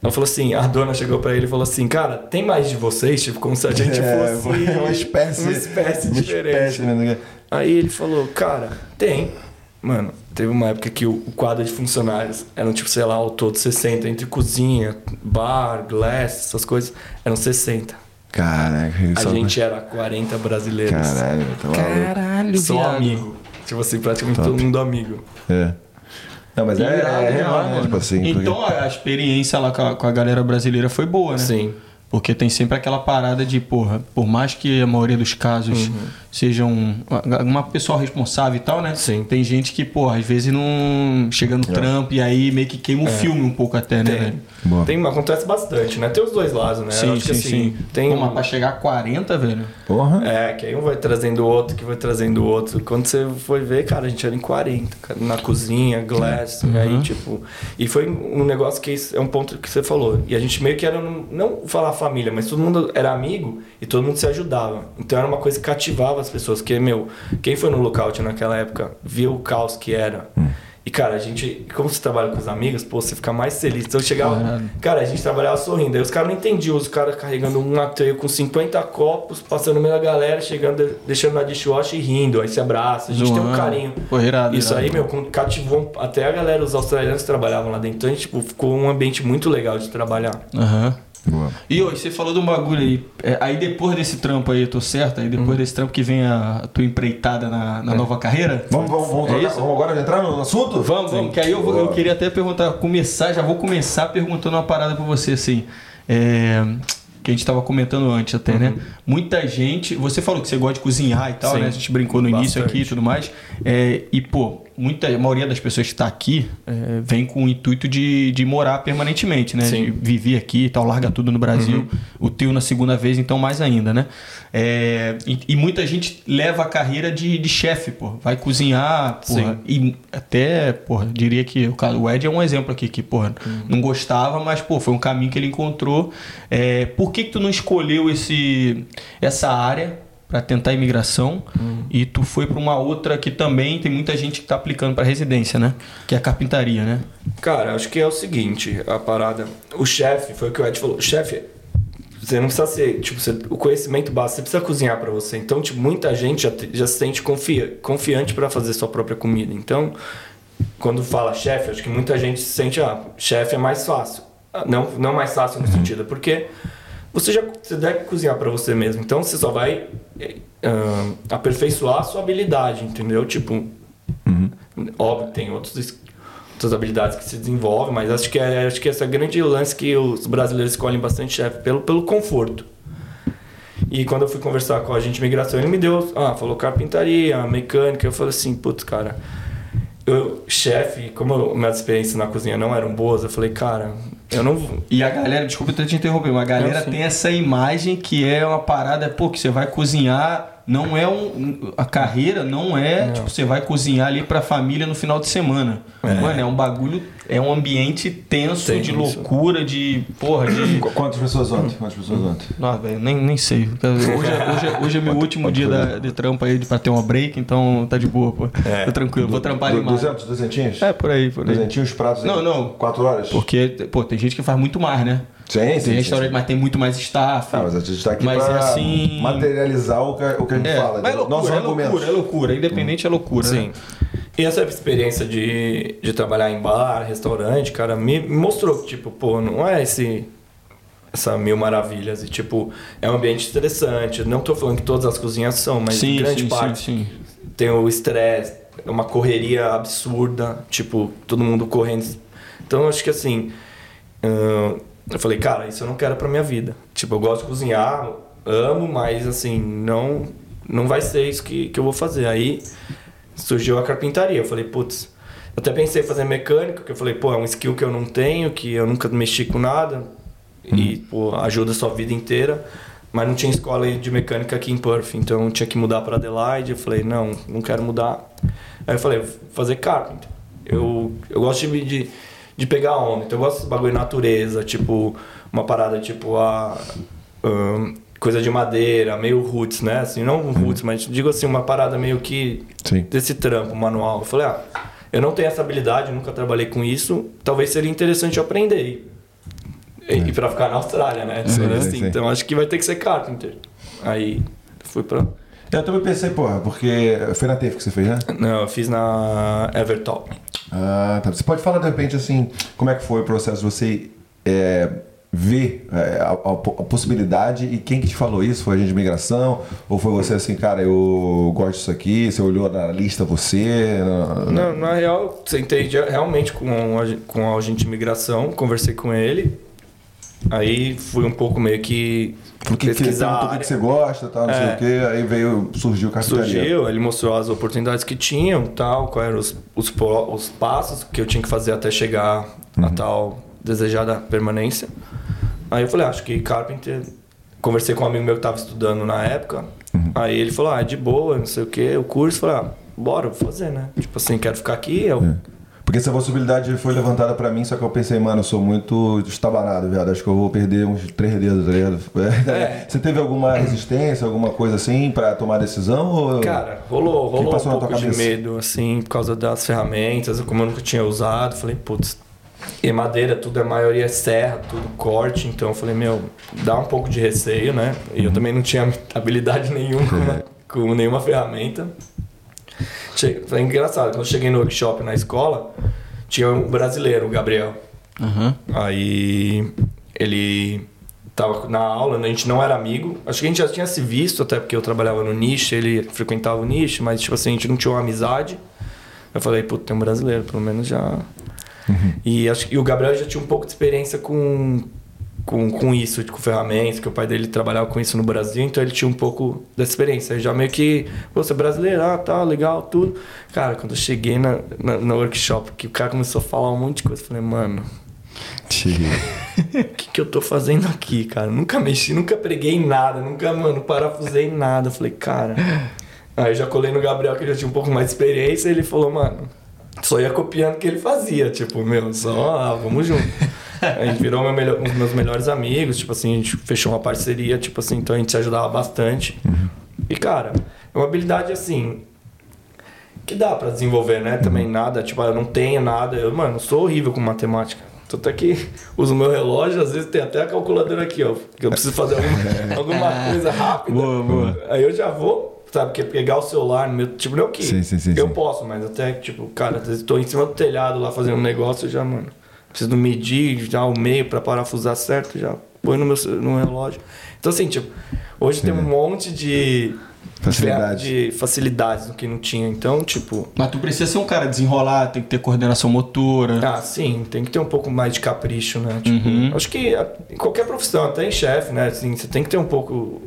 Ela falou assim, a dona chegou pra ele e falou assim, cara, tem mais de vocês? Tipo, como se a gente É, fosse uma espécie. uma espécie uma diferente. espécie, né? Aí ele falou, cara, tem. Mano, teve uma época que o, quadro de funcionários eram, tipo, sei lá, ao todo 60, entre cozinha, bar, glass, essas coisas, eram 60. Caraca, A só- gente era 40 brasileiros. Caralho, tá maluco. Caralho, Só viado. amigo. Tipo assim, praticamente todo mundo amigo. É. Não, mas é, é irado, real, né? Tipo assim. Então porque- a experiência lá com a, com a galera brasileira foi boa, né? Sim. Porque tem sempre aquela parada de, porra, por mais que a maioria dos casos sejam uma- uma pessoa responsável e tal, né? Sim. Tem gente que, porra, às vezes não chega no trampo e aí meio que queima o filme um pouco até, né, Tem. velho? Boa. Tem, acontece bastante, né? Tem os dois lados, né? Eu Sim, acho sim, que, assim, sim. Tem Pô, mas pra chegar a 40, velho. Porra. É, que aí um vai trazendo o outro, que vai trazendo o outro. Quando você foi ver, cara, a gente era em 40, cara, na cozinha, glass, e aí, tipo. E foi um negócio que é um ponto que você falou. E a gente meio que era, não falar família, mas todo mundo era amigo e todo mundo se ajudava. Então era uma coisa que cativava as pessoas. Porque, meu, quem foi no lookout naquela época viu o caos que era. E, cara, a gente, como você trabalha com os amigos, pô, você fica mais feliz. Então eu chegava. Cara, a gente trabalhava sorrindo. Aí os caras não entendiam. Os caras carregando um trail com 50 copos, passando no meio da galera, chegando, deixando na dishwasher e rindo. Aí se abraça. A gente tem um carinho. Pô, irado, Isso irado. aí, meu, cativou até a galera, os australianos que trabalhavam lá dentro. Então, a gente, tipo, ficou um ambiente muito legal de trabalhar. Aham. Boa. E hoje, você falou de um bagulho aí. É, aí depois desse trampo aí, eu tô certo? Aí depois desse trampo que vem a tua empreitada na, na nova carreira? Vamos, vamos, vamos, É trocar- isso? vamos agora entrar no assunto? Vamos, vamos, que aí eu, vou- eu queria até perguntar, começar, já vou começar perguntando uma parada pra você, assim. É, que a gente tava comentando antes até, né? Muita gente. Você falou que você gosta de cozinhar e tal, Sim. né? A gente brincou no início Bastante. aqui e tudo mais. É, e, pô, muita, a maioria das pessoas que está aqui é, vem com o intuito de, de morar permanentemente, né? Sim. De viver aqui e tal, larga tudo no Brasil. O teu na segunda vez, então mais ainda, né? É, e, e muita gente leva a carreira de, de chefe, pô. Vai cozinhar, porra. Sim. E até, porra, diria que o, caso- o Ed é um exemplo aqui, que, porra, não gostava, mas, pô, foi um caminho que ele encontrou. É, por que, que tu não escolheu esse, essa área para tentar imigração e tu foi para uma outra que também tem muita gente que tá aplicando para residência, né? Que é a carpintaria, né? Cara, acho que é o seguinte, a parada. O chefe, foi o que o Ed falou. O chefe, você não precisa ser, tipo, você- o conhecimento básico, você precisa cozinhar pra você. Então, tipo, muita gente já, já se sente confia, confiante pra fazer sua própria comida. Então, quando fala chefe, acho que muita gente se sente, ah, chefe é mais fácil. Ah, Não, não mais fácil no sentido, porque você já você deve cozinhar para você mesmo. Então você só vai uh, aperfeiçoar a sua habilidade, entendeu? Tipo, uhum. óbvio, tem outros, outras habilidades que se desenvolvem, mas acho que, é, acho que esse é o grande lance que os brasileiros escolhem bastante chefe, pelo, pelo conforto. E quando eu fui conversar com a agente de imigração, ele me deu, ah, falou carpintaria, mecânica. Eu falei assim, putz, cara, eu, chefe, como eu, minhas experiências na cozinha não eram boas, eu falei, cara, eu não. E a galera, desculpa eu te interromper, mas a galera tem essa imagem que é uma parada, pô, que você vai cozinhar não é um. A carreira não é, não. tipo, você vai cozinhar ali pra família no final de semana. É. Mano, é um bagulho, é um ambiente tenso, Tem de loucura, de. Porra, de. Quantas pessoas ontem? Quantas pessoas ontem? Não, velho, nem, nem sei. Hoje, é, hoje, é, hoje é meu último dia da, de trampa aí pra ter uma break, então tá de boa, pô. É. Tô tranquilo, vou trampar ali mais. 200, 200? É, por aí, por aí. 200 pratos Não, não. 4 horas? Porque, pô, tem gente que faz muito mais, né? Sim, tem sim, restaurante, sim. mas tem muito mais staff. Ah, mas a gente está aqui para é assim... materializar o que, o que a gente é, fala. Mas é loucura, é loucura, é loucura. Independente hum. é loucura. Sim. Né? E essa experiência de, de trabalhar em bar, restaurante, cara, me mostrou que, tipo, pô, não é esse essa mil maravilhas. E, tipo, é um ambiente estressante. Não tô falando que todas as cozinhas são, mas sim, grande sim, parte sim, tem o estresse, uma correria absurda, tipo, todo mundo correndo. Então, acho que assim. Uh, eu falei, cara, isso eu não quero pra minha vida. Tipo, eu gosto de cozinhar, amo, mas assim, não não vai ser isso que, que eu vou fazer. Aí surgiu a carpintaria. Eu falei, putz, eu até pensei em fazer mecânica, que eu falei, pô, é um skill que eu não tenho, que eu nunca mexi com nada e uhum. pô, ajuda a sua vida inteira. Mas não tinha escola de mecânica aqui em Perth, então eu tinha que mudar para Adelaide. Eu falei, não, não quero mudar. Aí eu falei, vou fazer carpenter. Eu, eu gosto de, de de pegar onda. Então eu gosto desse bagulho de natureza, tipo, uma parada tipo a. Um, coisa de madeira, meio roots, né? Assim, não uhum. roots, mas digo assim, uma parada meio que Sim. desse trampo manual. Eu falei, ah, eu não tenho essa habilidade, nunca trabalhei com isso, talvez seria interessante aprender. E, é. e para ficar na Austrália, né? Sim, assim, sim. Então acho que vai ter que ser carpenter. Aí fui pra. Eu também pensei, porra, porque foi na TEF que você fez, né? Não, eu fiz na Evertop. Ah, tá. Você pode falar de repente assim, como é que foi o processo de você é, ver é, a, a, a, possibilidade e quem que te falou isso? Foi a gente de imigração? Ou foi você assim, cara, eu gosto disso aqui, você olhou na lista você? Não, na real, sentei realmente com, com a agente de imigração, conversei com ele, aí fui um pouco meio que porque pesquisar o que, você gosta, tal, não é. sei o que, aí veio, surgiu o carpintaria. Surgiu, ele mostrou as oportunidades que tinham, tal, quais eram os, os, os passos que eu tinha que fazer até chegar uhum. a tal desejada permanência. Aí eu falei, ah, acho que carpenter... Conversei com um amigo meu que estava estudando na época, uhum. aí ele falou, ah, é de boa, não sei o que, o curso, falei, ah, bora, vou fazer, né? Tipo assim, quero ficar aqui, eu... É porque essa possibilidade foi levantada para mim, só que eu pensei, mano, eu sou muito estabanado, viado. Acho que eu vou perder uns três dedos, tá ligado? É. Você teve alguma resistência, alguma coisa assim para tomar decisão? Ou... Cara, rolou, rolou um pouco de medo, assim, por causa das ferramentas, como eu nunca tinha usado. Falei, putz, e madeira, tudo, a maioria é serra, tudo corte. Então eu falei, meu, dá um pouco de receio, né? E eu uhum. também não tinha habilidade nenhuma com, com nenhuma ferramenta. Foi engraçado, quando eu cheguei no workshop na escola, tinha um brasileiro, o Gabriel. Uhum. Aí ele tava na aula, né, a gente não era amigo. Acho que a gente já tinha se visto, até porque eu trabalhava no nicho, ele frequentava o nicho, mas tipo assim, a gente não tinha uma amizade. Eu falei, putz, tem um brasileiro, pelo menos já. Uhum. E acho que o Gabriel já tinha um pouco de experiência com com, com isso, com ferramentas, que o pai dele trabalhava com isso no Brasil, então ele tinha um pouco dessa experiência. Eu já meio que, você é brasileiro, ah, tá, legal, tudo. Cara, quando eu cheguei na, na, no workshop, que o cara começou a falar um monte de coisa, eu falei, mano. O que, que eu tô fazendo aqui, cara? Nunca mexi, nunca preguei em nada, nunca, mano, parafusei em nada. Eu falei, cara. Aí eu já colei no Gabriel, que já tinha um pouco mais de experiência, e ele falou, mano, só ia copiando o que ele fazia. Tipo, meu, só, ah, vamos junto. A gente virou meu melhor, um dos meus melhores amigos, tipo assim, a gente fechou uma parceria, tipo assim, então a gente se ajudava bastante. Uhum. E, cara, é uma habilidade assim. Que dá para desenvolver, né? Também uhum. nada, tipo, eu não tenho nada. Eu, mano, sou horrível com matemática. Tô até aqui, uso meu relógio, às vezes tem até a calculadora aqui, ó. Que eu preciso fazer alguma, alguma coisa rápida. Boa, boa. Aí eu já vou, sabe, que pegar o celular, meu, tipo, não que sim, sim, sim, eu posso, mas até, tipo, cara, às vezes tô em cima do telhado lá fazendo um negócio, já, mano, preciso medir já o meio para parafusar certo, já põe no meu no relógio. Então, assim, tipo, hoje tem um monte de Facilidade. de facilidades no que não tinha. Então, tipo, Mas tu precisa ser um cara desenrolado, tem que ter coordenação motora. ah, sim, tem que ter um pouco mais de capricho, né? Tipo, Uhum. acho que a- em qualquer profissão, até em chefe, né? Assim, você tem que ter um pouco,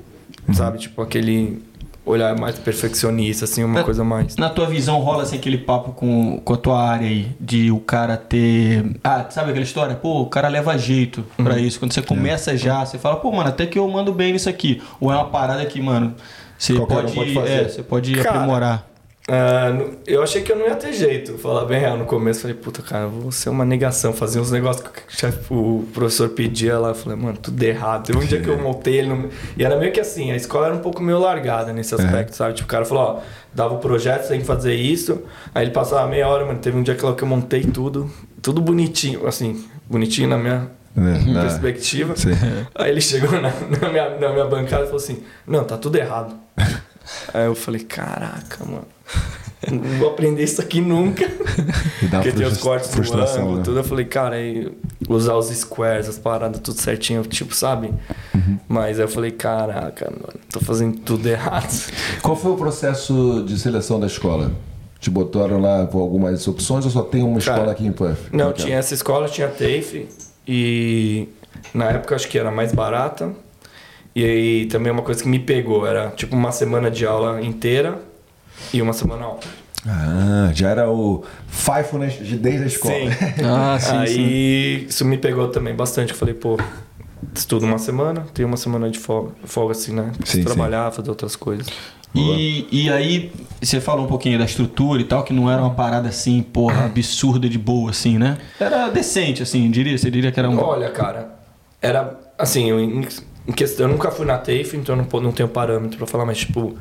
sabe, tipo, aquele olhar mais perfeccionista, assim, uma É. coisa mais. Na tua visão rola assim aquele papo com, com a tua área aí, de o cara ter. Ah, sabe aquela história? Pô, o cara leva jeito pra isso. Quando você começa já, você fala, pô, mano, até que eu mando bem nisso aqui. Ou é uma parada que, mano, você Qualquer um pode, pode fazer. é, você pode Cara, aprimorar. No- eu achei que eu não ia ter jeito, falar bem real no começo. Falei, puta, cara, vou ser uma negação, fazer uns negócios que o, chefe- o professor pedia lá. Eu falei, mano, tudo errado. Teve um dia que eu montei ele. No... E era meio que assim, a escola era um pouco meio largada nesse aspecto, sabe? Tipo, o cara falou, ó, dava o projeto, você tem que fazer isso. Aí ele passava meia hora, mano. Teve um dia que eu montei tudo, tudo bonitinho, assim, bonitinho na minha? Na- perspectiva. Sim. Aí ele chegou na, na minha, na minha bancada e falou assim: Não, tá tudo errado. Aí eu falei: Caraca, mano. Não vou aprender isso aqui nunca. Porque tem os cortes do ângulo, né? tudo. Eu falei, cara, aí usar os squares, as paradas, tudo certinho, tipo, sabe? Uhum. Mas aí eu falei, caraca, mano, tô fazendo tudo errado. Qual foi o processo de seleção da escola? Te botaram lá por algumas opções ou só tem uma Cara, escola aqui em Puff? Não, que é? tinha essa escola, tinha TAFE e na época acho que era mais barata. E aí também uma coisa que me pegou, era tipo uma semana de aula inteira e uma semana aula. Ah, já era o Faithfulness de- desde a escola. Ah, sim, aí isso me pegou também bastante. Eu falei, pô, estudo uma semana, tenho uma semana de folga, folga assim, né? Preciso Sim, sim. trabalhar, fazer outras coisas. E, e aí, você falou um pouquinho da estrutura e tal, que não era uma parada assim, porra, absurda de boa, assim, né? Era decente, assim, diria. Você diria que era um. Olha, cara, era assim, eu, em, questão, eu nunca fui na TAFE, então eu não, não tenho parâmetro pra falar, mas tipo,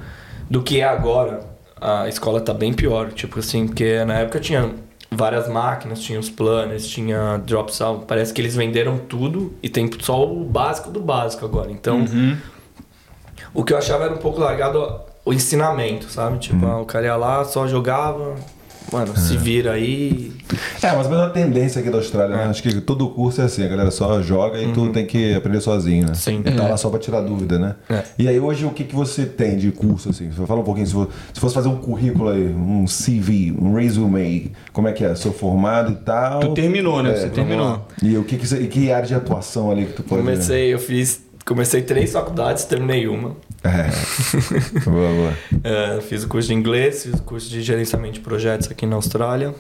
do que é agora, a escola tá bem pior. Tipo assim, porque na época tinha várias máquinas, tinha os planners, tinha drops out. Parece que eles venderam tudo e tem só o básico do básico agora. Então, o que eu achava era um pouco largado o ensinamento, sabe? Tipo, ah, o cara ia lá, só jogava, mano, se vira aí. É, mas a tendência aqui da Austrália, né? Acho que todo curso é assim, a galera só joga e tu tem que aprender sozinho, né? Sim. E tá lá só pra tirar dúvida, né? É. E aí hoje o que, que você tem de curso, assim? Você fala um pouquinho, se for- se fosse fazer um currículo aí, um CV, um resume, como é que é? Sou formado e tal. Tu terminou, né? É, Você terminou. E o que que, você, e que área de atuação ali que tu pode... Comecei, eu fiz. Comecei três faculdades, terminei uma. É. boa, boa. É, fiz o curso de inglês, fiz o curso de gerenciamento de projetos aqui na Austrália,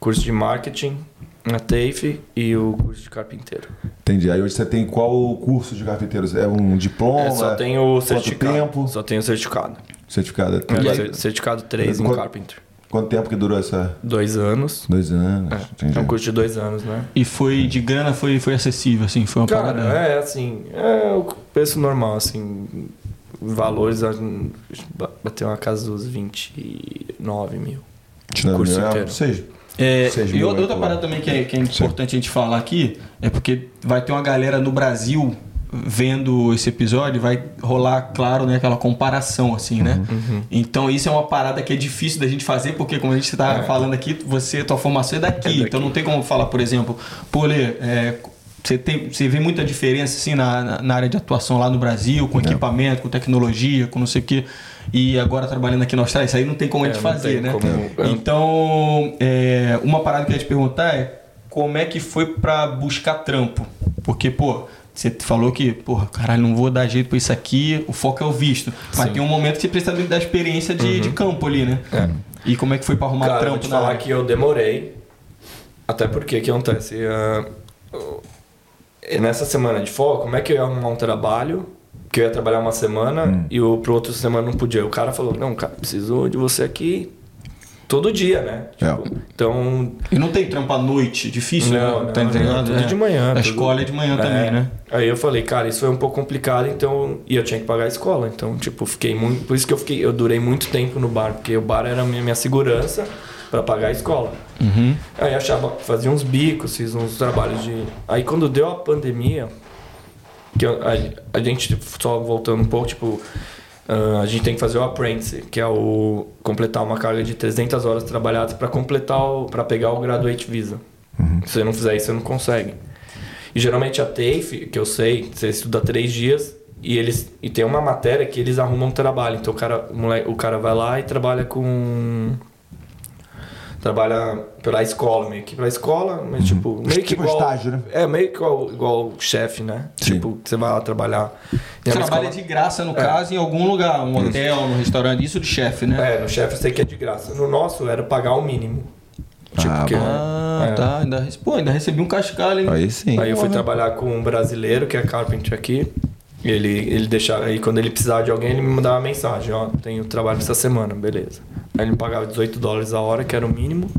curso de marketing na TAFE e o curso de carpinteiro. Entendi. Aí hoje você tem qual curso de carpinteiro? É um diploma? É, só tenho o Quanto certificado. tempo? Só tenho o certificado. Certificado. É É, cer- certificado 3 em Quanto- carpenter. Quanto tempo que durou essa... Dois anos. Dois anos. É, é um curso de dois anos, né? E foi de grana, foi, foi acessível, assim, foi uma Cara, parada. é assim, é o preço normal, assim, valores, a- bateu uma casa dos 29 mil. Tirando curso mil, é, inteiro. Seja. É, Seis e outra por parada também que é, que é importante a gente falar aqui é porque vai ter uma galera no Brasil vendo esse episódio, vai rolar, claro, né, aquela comparação, assim, né? Uhum. Então isso é uma parada que é difícil da gente fazer, porque como a gente tá falando aqui, você, tua formação é daqui, É daqui. então não tem como falar, por exemplo, pô, Lê, é, você, tem, você vê muita diferença assim na, na- área de atuação lá no Brasil, com equipamento, com tecnologia, com não sei o quê, e agora trabalhando aqui na Austrália, isso aí não tem como a É, gente não fazer, né? como- Então, é, uma parada que eu ia te perguntar é como é que foi pra buscar trampo? Porque, pô, você falou que, porra, caralho, não vou dar jeito pra isso aqui, o foco é o visto. Mas Sim. tem um momento que você precisa da experiência de, de campo ali, né? É. E como é que foi pra arrumar Cara, vou trampo te na falar área? que eu demorei. Até porque, o que acontece? eu- nessa semana de folga, como é que eu ia arrumar um trabalho? Que eu ia trabalhar uma semana e o pro outro semana não podia. O cara falou, não, cara, preciso de você aqui todo dia, né? É. Tipo, Então, E não tem trampo à noite, difícil, Não, né? Tá não, entendendo? não, tudo É. de manhã, A tudo- escola é de manhã É. também, né? Aí eu falei, cara, isso foi um pouco complicado, então. E eu tinha que pagar a escola. Então, tipo, fiquei muito. Por isso que eu fiquei. Eu durei muito tempo no bar, porque o bar era a minha, minha segurança pra pagar a escola. Uhum. Aí achava, fazia uns bicos, fiz uns trabalhos de. Aí quando deu a pandemia, que eu- a, a gente, só voltando um pouco, tipo. Ah, a gente tem que fazer o apprentice, que é o completar uma carga de 300 horas trabalhadas para completar para pegar o graduate visa. Se você não fizer isso, você não consegue. E geralmente a TAFE, que eu sei, você estuda três dias e eles e tem uma matéria que eles arrumam trabalho. Então o cara, o, moleque, o cara vai lá e trabalha com trabalha pela escola, meio que pela escola, mas tipo, meio que Tipo igual, estágio, né? É, meio que igual, igual chefe, né? Sim. Tipo, você vai lá trabalhar. É uma Trabalha escola- de graça, no caso, em algum lugar, um hotel, um restaurante, isso de chefe, né? É, no chefe eu sei que é de graça. No nosso era pagar o mínimo. Tipo, Ah, que-. Ah, é. tá. Ainda, pô, ainda recebi um cascalho, hein? Aí sim. Aí eu fui trabalhar com um brasileiro que é carpenter aqui. Ele, ele deixava, aí quando ele precisava de alguém, ele me mandava uma mensagem, ó, tenho trabalho essa semana, beleza. Aí ele me pagava 18 dólares a hora, que era o mínimo.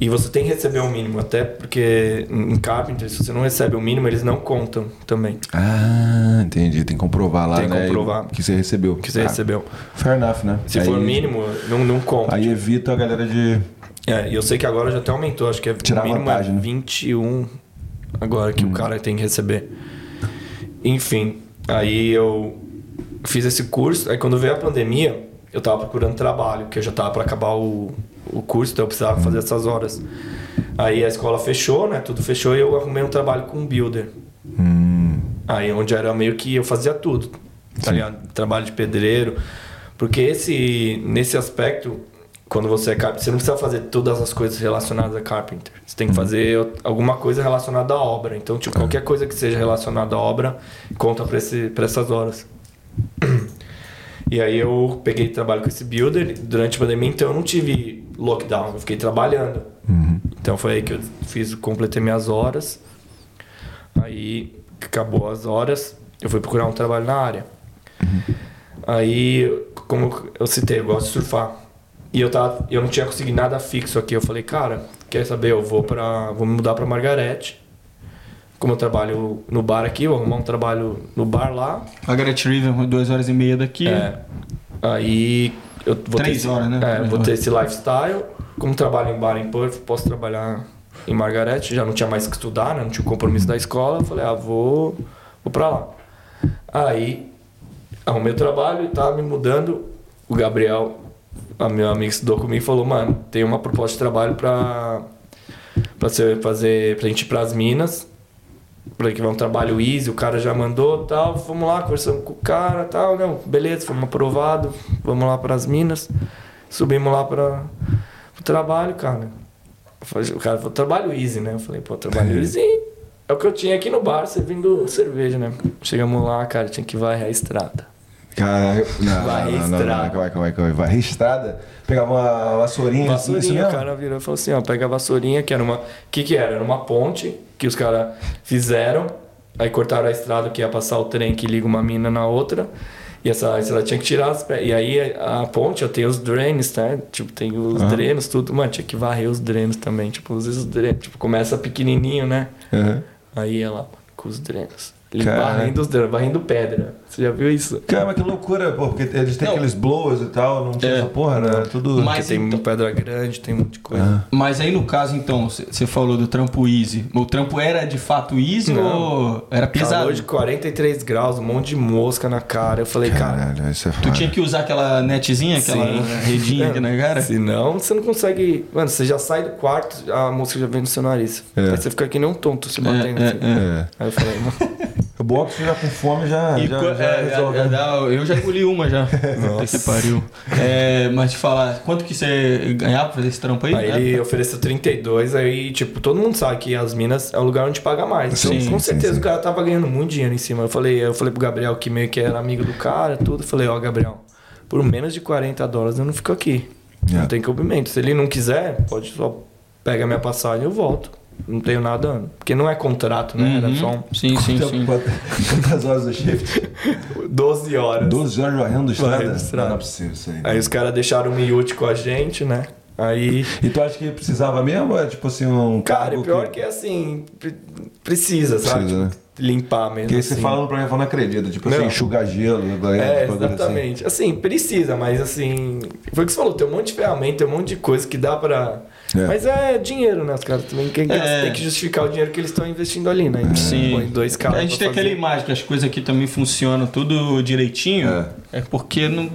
E você tem que receber o mínimo, até porque em carpenter, se você não recebe o mínimo, eles não contam também. Ah, entendi. Tem que comprovar lá, Tem que né? comprovar. Que você recebeu. Que você Ah, recebeu. Fair enough, né? Se Aí- for mínimo, não, não conta. Aí evita a galera de. É, e eu sei que agora já até aumentou, acho que é Tirar o mínimo vantagem, é né? 21 agora que o cara tem que receber. Enfim, aí eu fiz esse curso, aí quando veio a pandemia, eu tava procurando trabalho, que eu já tava para acabar o, o curso, então eu precisava fazer essas horas. Aí a escola fechou, né? Tudo fechou e eu arrumei um trabalho com um builder. Hum. Aí onde era meio que eu fazia tudo, tá? Trabalho de pedreiro. Porque esse, nesse aspecto, quando você é carpenter, você não precisa fazer todas as coisas relacionadas a carpenter. Você tem que fazer alguma coisa relacionada à obra. Então, tipo, qualquer coisa que seja relacionada à obra, conta pra essas horas. E aí eu peguei trabalho com esse builder durante a pandemia, então eu não tive lockdown, eu fiquei trabalhando. Então foi aí que eu fiz, completei minhas horas. Aí acabou as horas, eu fui procurar um trabalho na área. Aí, como eu citei, eu gosto de surfar. E eu, tava, eu não tinha conseguido nada fixo aqui. Eu falei, cara, quer saber? Eu vou para vou me mudar para Margarete. Como eu trabalho no bar aqui, eu vou arrumar um trabalho no bar lá. Margaret River, duas horas e meia daqui. É. Aí eu vou Três ter, horas, né? É, vou ter esse lifestyle. Como trabalho em bar em Perth, posso trabalhar em Margarete. Já não tinha mais que estudar, né? Não tinha o compromisso da escola. Eu falei, ah, vou, vou pra lá. Aí arrumei o trabalho e tava me mudando. O Gabriel, a meu amigo que estudou comigo, falou, mano, tem uma proposta de trabalho pra, pra você fazer, pra gente ir pras Minas. Pra que vai um trabalho easy, o cara já mandou tal, vamos lá, conversamos com o cara tal, não, beleza, fomos aprovados, vamos lá pras Minas, subimos lá para o trabalho, cara. Falei- O cara falou, trabalho easy, né? Eu falei, pô, trabalho easy é o que eu tinha aqui no bar, servindo cerveja, né? Chegamos lá, cara, tinha que varrer a estrada. Cara, não, Vai não, não, não, registrada. não, calma aí, calma aí, calma aí. Vai registrada, pegava uma vassourinha, assim, Vassourinha, o cara virou e falou assim, ó, pega a vassourinha, que era uma... O que que era? Era uma ponte que os caras fizeram, aí cortaram a estrada que ia passar o trem que liga uma mina na outra, e essa estrada tinha que tirar as pés. E aí a ponte, tem os drains, tá? Tipo, tem os Aham. drenos, tudo. Mano, tinha que varrer os drenos também. Tipo, às vezes os drenos, tipo, começa pequenininho, né? Aham. Aí ela com os drenos. Ele Caraca. varrendo os drenos, varrendo pedra. Você já viu isso? Cara, mas que loucura, pô, porque eles têm Não. aqueles blowers e tal, não tinha É. essa porra, né? Tudo. Mas- Porque tem então- pedra grande, tem um monte de coisa. Ah. Mas aí no caso, então, você falou do trampo easy. O trampo era de fato easy Não. ou era pesado? Calor de 43 graus, um monte de mosca na cara. Eu falei, cara, Caralho, isso é Tu foda. tinha que usar aquela netzinha, aquela Sim. redinha aqui na cara? senão você não consegue. Mano, você já sai do quarto, a mosca já vem no seu nariz. É. Aí você fica que nem um tonto se batendo. É, assim. é, É. Aí eu falei, mano, O boxe já com fome já, E já, já é, resolve. é, dá- eu já engoli uma já. Puta que pariu. É, mas te falar, quanto que você ganhava pra fazer esse trampo aí? Aí né? ele ofereceu 32, aí, tipo, todo mundo sabe que as minas é o lugar onde paga mais. Então, Sim, com sim, certeza sim. o cara tava ganhando muito dinheiro em cima. Eu falei, eu falei pro Gabriel, que meio que era amigo do cara, tudo. Eu falei, ó, Gabriel, por menos de 40 dólares eu não fico aqui. Yeah. Não tem cabimento. Se ele não quiser, pode só pega minha passagem e eu volto. Não tenho nada. Porque não é contrato, né? Era Uhum. só um Sim, sim, Então, sim. quantas- horas do shift? 12 horas. 12 horas varrendo estrada? Estrada. Não, não é possível isso aí. Aí os caras deixaram o miúte com a gente, né? Aí. E tu acha que precisava mesmo? ou É tipo assim, um Cara, cargo o pior que é assim, pre- precisa, sabe? Precisa, né? Tipo, Limpar mesmo. Porque aí você assim. falando pra mim, eu não acredito. Tipo assim, enxugar gelo, É, bagulho assim. exatamente. Assim. precisa, mas assim. Foi o que você falou, tem um monte de ferramenta, tem um monte de coisa que dá pra. É. Mas é dinheiro, né? Os caras também tem que, É. tem que justificar o dinheiro que eles estão investindo ali, né? Então, Sim. Põe dois caras. a gente tem fazer. aquela imagem que as coisas aqui também funcionam tudo direitinho. É, porque no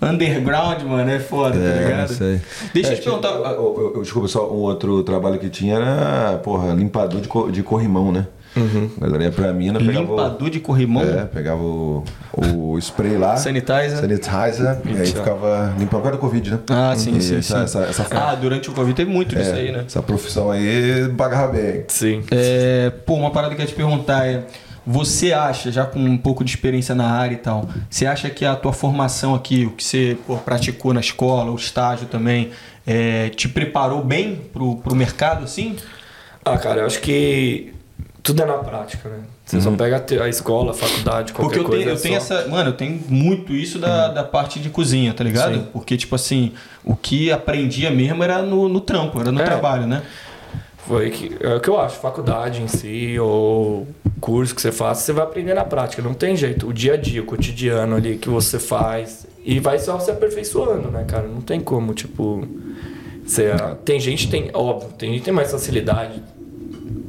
underground, mano, é foda, tá É, ligado? sei. Deixa É, eu te perguntar. tipo, eu- eu- eu- desculpa, só um outro trabalho que tinha era, porra, limpador de, co- de corrimão, né? A galera ia pra mina, pegava o, Limpador de corrimão. é, pegava o, o spray lá. Sanitizer. Sanitizer. E aí ficava limpando por causa do Covid, né? Ah, sim, E sim, essa, sim. Essa, essa, Ah, durante o Covid teve muito disso é, aí, né? essa profissão aí pagava bem. Sim. É, pô, uma parada que eu ia te perguntar é: você acha, já com um pouco de experiência na área e tal, você acha que a tua formação aqui, o que você pô, praticou na escola, o estágio também, é, te preparou bem pro, pro mercado, assim? Ah, cara, eu acho que tudo é na prática, né? Você só pega a escola, a faculdade, qualquer Porque eu coisa. tenho, eu é tenho só- essa. Mano, eu tenho muito isso da, da parte de cozinha, tá ligado? Sim. Porque, tipo assim, o que aprendia mesmo era no, no trampo, era no É. trabalho, né? Foi que, é o que eu acho, faculdade em si, ou curso que você faz, você vai aprender na prática, não tem jeito. O dia a dia, o cotidiano ali que você faz, e vai só se aperfeiçoando, né, cara? Não tem como, tipo. Você, tem gente tem, óbvio, tem gente que tem mais facilidade,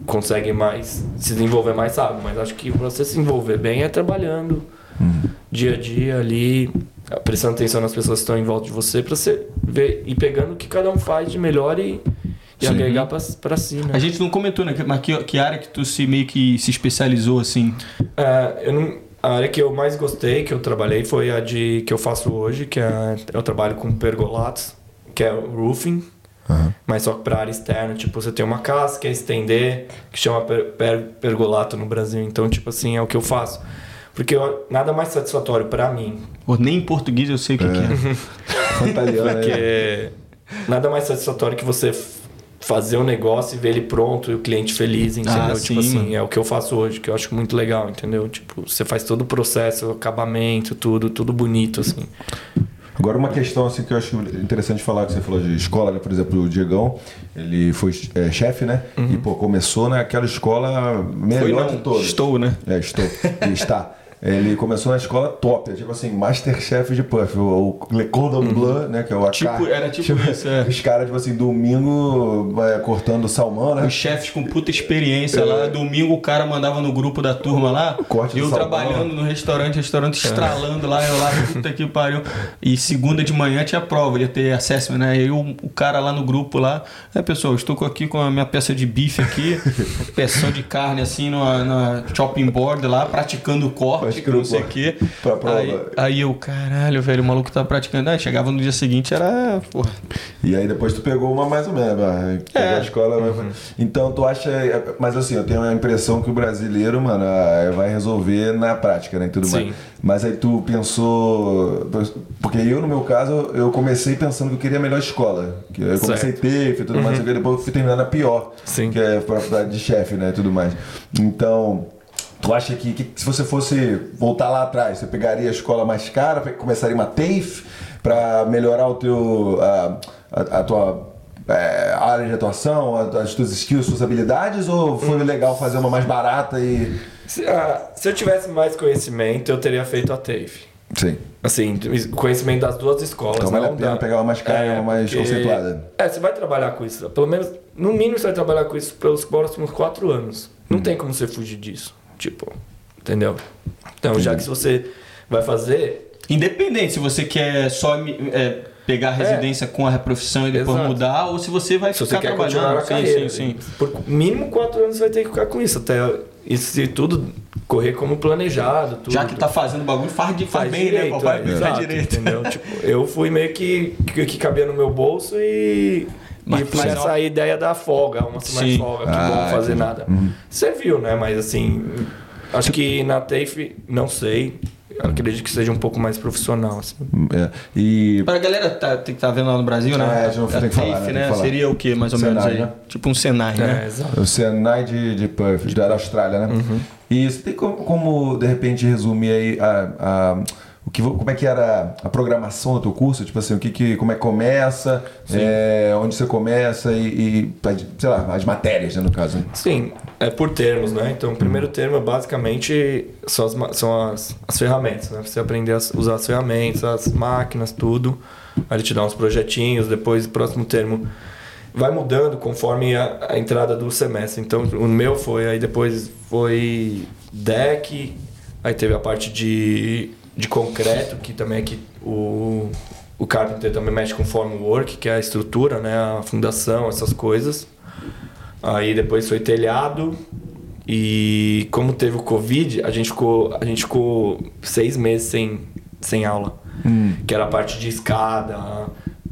consegue mais se desenvolver mais, sabe? Mas acho que você se desenvolver bem é trabalhando dia a dia ali, prestando atenção nas pessoas que estão em volta de você, pra você ver e pegando o que cada um faz de melhor e, e agregar pra, pra si, né? A gente não comentou, né? Mas que, que área que tu se meio que se especializou, assim? É, eu não- a área que eu mais gostei, que eu trabalhei, foi a de que eu faço hoje, que é eu trabalho com pergolatos, que é o roofing, mas só que para área externa, tipo, você tem uma casa, quer estender, que chama per, per- pergolato no Brasil, então tipo assim, é o que eu faço. Porque eu- nada mais satisfatório para mim, Pô, nem em português eu sei o que, que é. Italiano, né? porque nada mais satisfatório que você fazer um negócio e ver ele pronto e o cliente feliz, entendeu? Ah, tipo sim, assim, mano. é o que eu faço hoje, que eu acho muito legal, entendeu? Tipo, você faz todo o processo, o acabamento, tudo, tudo bonito, assim. Agora uma questão assim que eu acho interessante falar, que você falou de escola, né? Por exemplo, o Diegão, ele foi é, chefe, né? E pô, começou naquela escola melhor Foi de todas. estou, né? É, estou. Ele está. Ele começou na escola top, é tipo assim, Masterchef de Puff, o, o Le Cordon Bleu, né, que é o Tipo, acar- era tipo isso, é. Os caras, tipo assim, domingo vai cortando salmão, né? Os chefes com puta experiência lá. Domingo o cara mandava no grupo da turma lá. Corte eu trabalhando no restaurante, restaurante estralando lá, eu lá, puta que pariu. E segunda de manhã tinha prova, ia ter assessment, né? E o, o cara lá no grupo lá. É, pessoal, estou aqui com a minha peça de bife aqui, peção de carne assim na, na chopping board lá, praticando o corte, Que não sei o quê. Pra prova. Aí, aí eu, caralho, velho, o maluco tá praticando. Aí chegava no dia seguinte, era. Porra. E aí depois tu pegou uma mais ou menos, vai. Pegou É. a escola. vai- Então tu acha. Mas assim, eu tenho a impressão que o brasileiro, mano, ah, vai resolver na prática, né? E tudo Sim. mais. Mas aí tu pensou. Porque eu, no meu caso, eu comecei pensando que eu queria a melhor escola. Que eu comecei Certo. TEF e tudo mais, e depois eu fui terminar na pior. Sim. Que é faculdade de chefe, né? E tudo mais. Então. Tu acha que, que se você fosse voltar lá atrás, você pegaria a escola mais cara, começaria uma TAFE para melhorar o teu, a, a- a tua é, área de atuação, as tuas skills, suas habilidades, ou foi legal fazer uma mais barata e... Se, ah, se eu tivesse mais conhecimento, eu teria feito a TAFE. Sim. Assim, conhecimento das duas escolas. Então vale a pena dá- pegar uma mais cara e uma mais conceituada. É, você vai trabalhar com isso. Pelo menos, no mínimo, você vai trabalhar com isso pelos próximos quatro anos. Não Hum. tem como você fugir disso. Tipo, entendeu? Então, já que se você vai fazer. Independente se você quer só é, pegar a residência com a profissão e depois Exato. mudar, ou se você vai Se você ficar quer continuar trabalhando. na sim, carreira. sim, sim. Por mínimo quatro anos você vai ter que ficar com isso. Até isso, se tudo correr como planejado. Tudo. Já que tá fazendo bagulho, faz, de, faz, faz bem, direito, né, papai? é, Faz exato, direito. Entendeu? Tipo, eu fui meio que, que, que cabia no meu bolso e. Mas e fui mas ideia da folga, uma semana de folga, que Ah, bom fazer nada. Você viu, né? Mas assim, acho que na TAFE, não sei. Eu acredito que seja um pouco mais profissional, assim. É. E... Pra galera tá, tem que tá vendo lá no Brasil, né? É, a que falar, TAFE, né? Né? que falar. Seria o que, mais ou menos Senai, aí? né? Tipo um Senai, né? É, exato. O Senai de, de Perth, da Austrália, né? E você tem como, como, de repente, resumir aí a, a- o que, como é que era a programação do teu curso? Tipo assim, o que, que como é que começa, é, onde você começa e, e, sei lá, as matérias, né, no caso. né? Sim, é por termos, né? Então, o primeiro termo, basicamente, são as, são as, as ferramentas, né? Você aprender a usar as ferramentas, as máquinas, tudo. Aí ele te dá uns projetinhos, depois o próximo termo vai mudando conforme a, a entrada do semestre. Então, o meu foi, aí depois foi deck, aí teve a parte de, de concreto, que também é que o, o carpenter também mexe com formwork, que é a estrutura, né? A fundação, essas coisas. Aí depois foi telhado, E como teve o Covid, a gente ficou, a gente ficou seis meses sem, sem aula. Que era a parte de escada,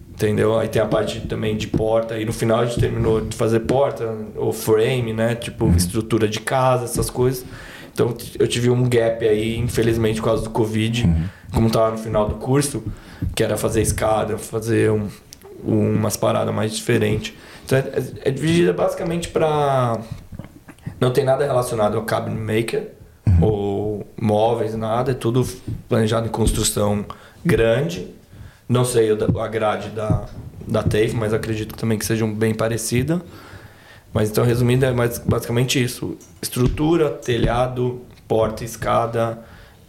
entendeu? Aí tem a parte também de porta. E no final a gente terminou de fazer porta, ou frame, né? Tipo, estrutura de casa, essas coisas. Então eu tive um gap aí, infelizmente, por causa do Covid. Como tava no final do curso, que era fazer escada, fazer um, umas paradas mais diferentes. Então é, é- é dividida basicamente para não tem nada relacionado ao cabinet maker ou móveis, nada. É tudo planejado em construção grande. Não sei a grade da, da TAFE, mas acredito também que sejam bem parecida. Mas então, resumindo, é mais, basicamente isso: estrutura, telhado, porta, escada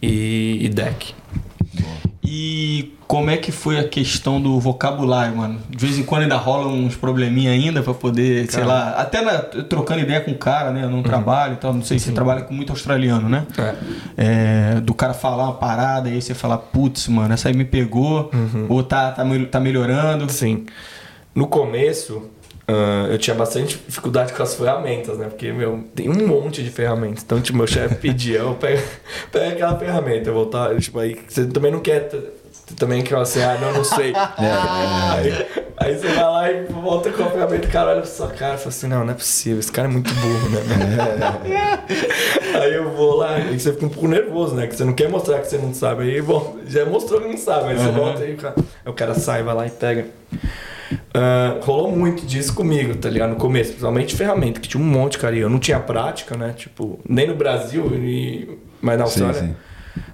e, e deck. E como é que foi a questão do vocabulário, mano? De vez em quando ainda rola uns probleminha ainda pra poder, sei Cara. lá, até na- trocando ideia com o cara, né, num trabalho e tal, não sei se você trabalha com muito australiano, né? É, do cara falar uma parada e aí você falar, putz, mano, essa aí me pegou, ou tá, tá, tá melhorando. Sim. No começo, ah, eu tinha bastante dificuldade com as ferramentas, né? Porque, meu, tem um monte de ferramentas. Então, tipo, meu chefe pedia, eu pego, pego aquela ferramenta, eu voltar, tipo, aí você também não quer. também quer assim, ah, não, não sei. aí, aí você vai lá e volta com a ferramenta, o cara olha pra sua cara e fala assim, não, não é possível, esse cara é muito burro, né? aí eu vou lá e você fica um pouco nervoso, né? Que você não quer mostrar que você não sabe. Aí, bom, já mostrou que não sabe, aí você volta e o cara, aí o cara sai, vai lá e pega. Ah, rolou muito disso comigo, tá ligado? No começo, principalmente ferramenta, que tinha um monte, cara. E eu não tinha prática, né? Tipo, nem no Brasil, e... mas na Sim, Austrália. sim.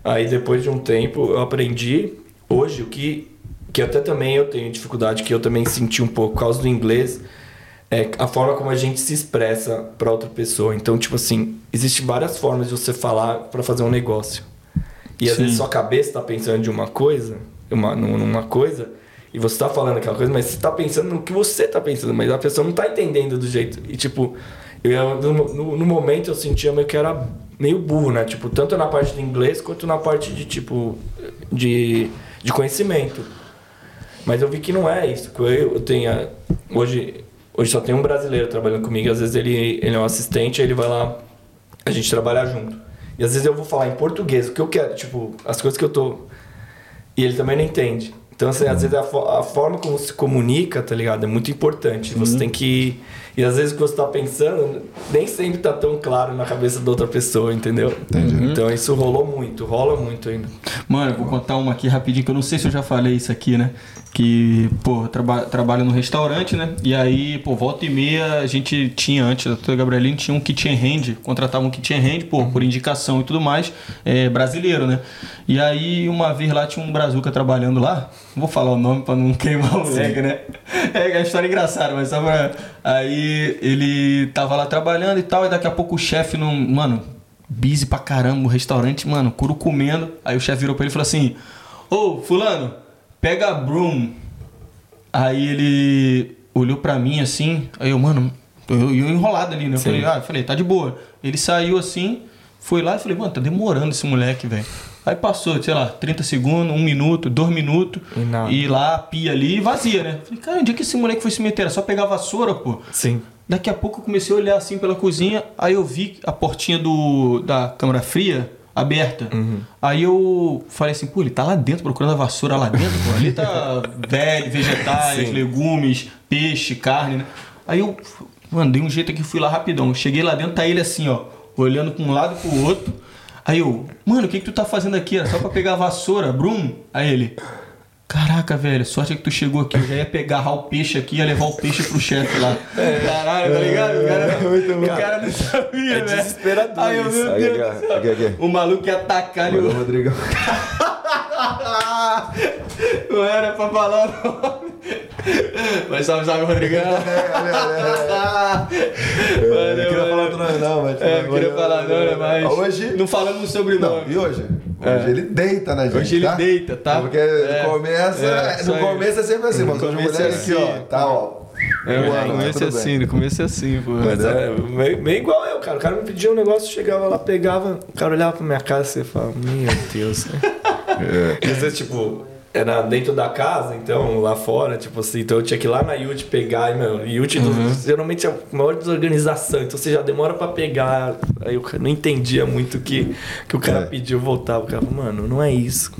Aí depois de um tempo eu aprendi. Hoje, o que, que até também eu tenho dificuldade, que eu também senti um pouco por causa do inglês, é a forma como a gente se expressa pra outra pessoa. Então, tipo assim, existe várias formas de você falar pra fazer um negócio. E às Sim. vezes sua cabeça tá pensando de uma coisa, uma, num- numa coisa, e você tá falando aquela coisa, mas você tá pensando no que você tá pensando, mas a pessoa não tá entendendo do jeito. E tipo, eu, no, no- no momento eu sentia meio que era meio burro, né? Tipo, tanto na parte de inglês quanto na parte de tipo de, de conhecimento. Mas eu vi que não é isso. Que eu, eu tenho hoje hoje só tem um brasileiro trabalhando comigo, às vezes ele ele é um assistente, aí ele vai lá a gente trabalha junto. E às vezes eu vou falar em português o que eu quero, tipo, as coisas que eu tô e ele também não entende. Então, assim, às vezes a, a forma como se comunica, tá ligado? É muito importante. Você tem que. E às vezes o que você tá pensando nem sempre tá tão claro na cabeça da outra pessoa, entendeu? Então isso rolou muito, rola muito ainda. Mano, eu vou contar uma aqui rapidinho, que eu não sei se eu já falei isso aqui, né? Que, pô, traba trabalho no restaurante, né? E aí, pô, volta e meia a gente tinha, antes da doutora Gabrielino, tinha um kitchen hand, contratava um kitchen hand, pô, por indicação e tudo mais, é, brasileiro, né? E aí, uma vez lá tinha um brazuca trabalhando lá, não vou falar o nome pra não queimar o moleque, né? É a história engraçada, mas só pra... Aí ele tava lá trabalhando e tal, e daqui a pouco o chefe não. Mano, busy pra caramba, o restaurante, mano, curo comendo. Aí o chefe virou pra ele e falou assim: Ô, Fulano, pega a broom. Aí ele olhou pra mim assim, aí eu, mano, eu, eu enrolado ali, né? Eu Sim. falei, ah, eu falei, tá de boa. Ele saiu assim, foi lá e falei, mano, tá demorando esse moleque, velho. Aí passou, sei lá, 30 segundos, um minuto, dois minutos, E nada. e lá, pia ali, vazia, né? Falei, cara, onde é que esse moleque foi se meter? Era só pegar a vassoura, pô. Sim. Daqui a pouco eu comecei a olhar assim pela cozinha, aí eu vi a portinha do, da câmara fria aberta. Aí eu falei assim, pô, ele tá lá dentro procurando a vassoura lá dentro, pô. Ali tá velho, vegetais, Sim. legumes, peixe, carne, né? Aí eu, mano, dei um jeito aqui, fui lá rapidão. Cheguei lá dentro, tá ele assim, ó, olhando pra um lado e pro outro. Aí eu, mano, o que que tu tá fazendo aqui? Era só pra pegar a vassoura, Brum? Aí ele, caraca, velho, sorte é que tu chegou aqui. Eu já ia pegar o peixe aqui, ia levar o peixe pro chefe lá. Caralho, tá ligado? O cara, o cara não sabia, É velho. desesperador isso. meu Aqui, Deus aqui, céu. aqui, aqui. O maluco ia atacar ele. Valeu, Rodrigão. Não era pra falar o nome. Mas salve, salve, Rodrigão. Eu não queria falar do nome, não, mas. É, não queria falar não, né? Mas Hoje. não falamos sobre o Não, nome. e hoje? Hoje ele deita na gente. Hoje ele tá? deita, tá? Porque É, começa. é, isso no começo é sempre assim, mas No hoje moleque é aqui, ó. assim. Tá, ó. É, no mas começo é assim, no começo é assim, pô. Mas é, meio, meio igual eu, cara. O cara me pedia um negócio, chegava lá, pegava, o cara olhava pra minha cara e você fala, meu Deus. E às vezes, tipo, era dentro da casa, então lá fora, tipo assim, então eu tinha que ir lá na Yurt pegar, e, meu, Yurt uhum. geralmente é a maior desorganização, então você já demora pra pegar. Aí eu não entendia muito que, que o cara é. pediu voltar. O cara mano, não é isso.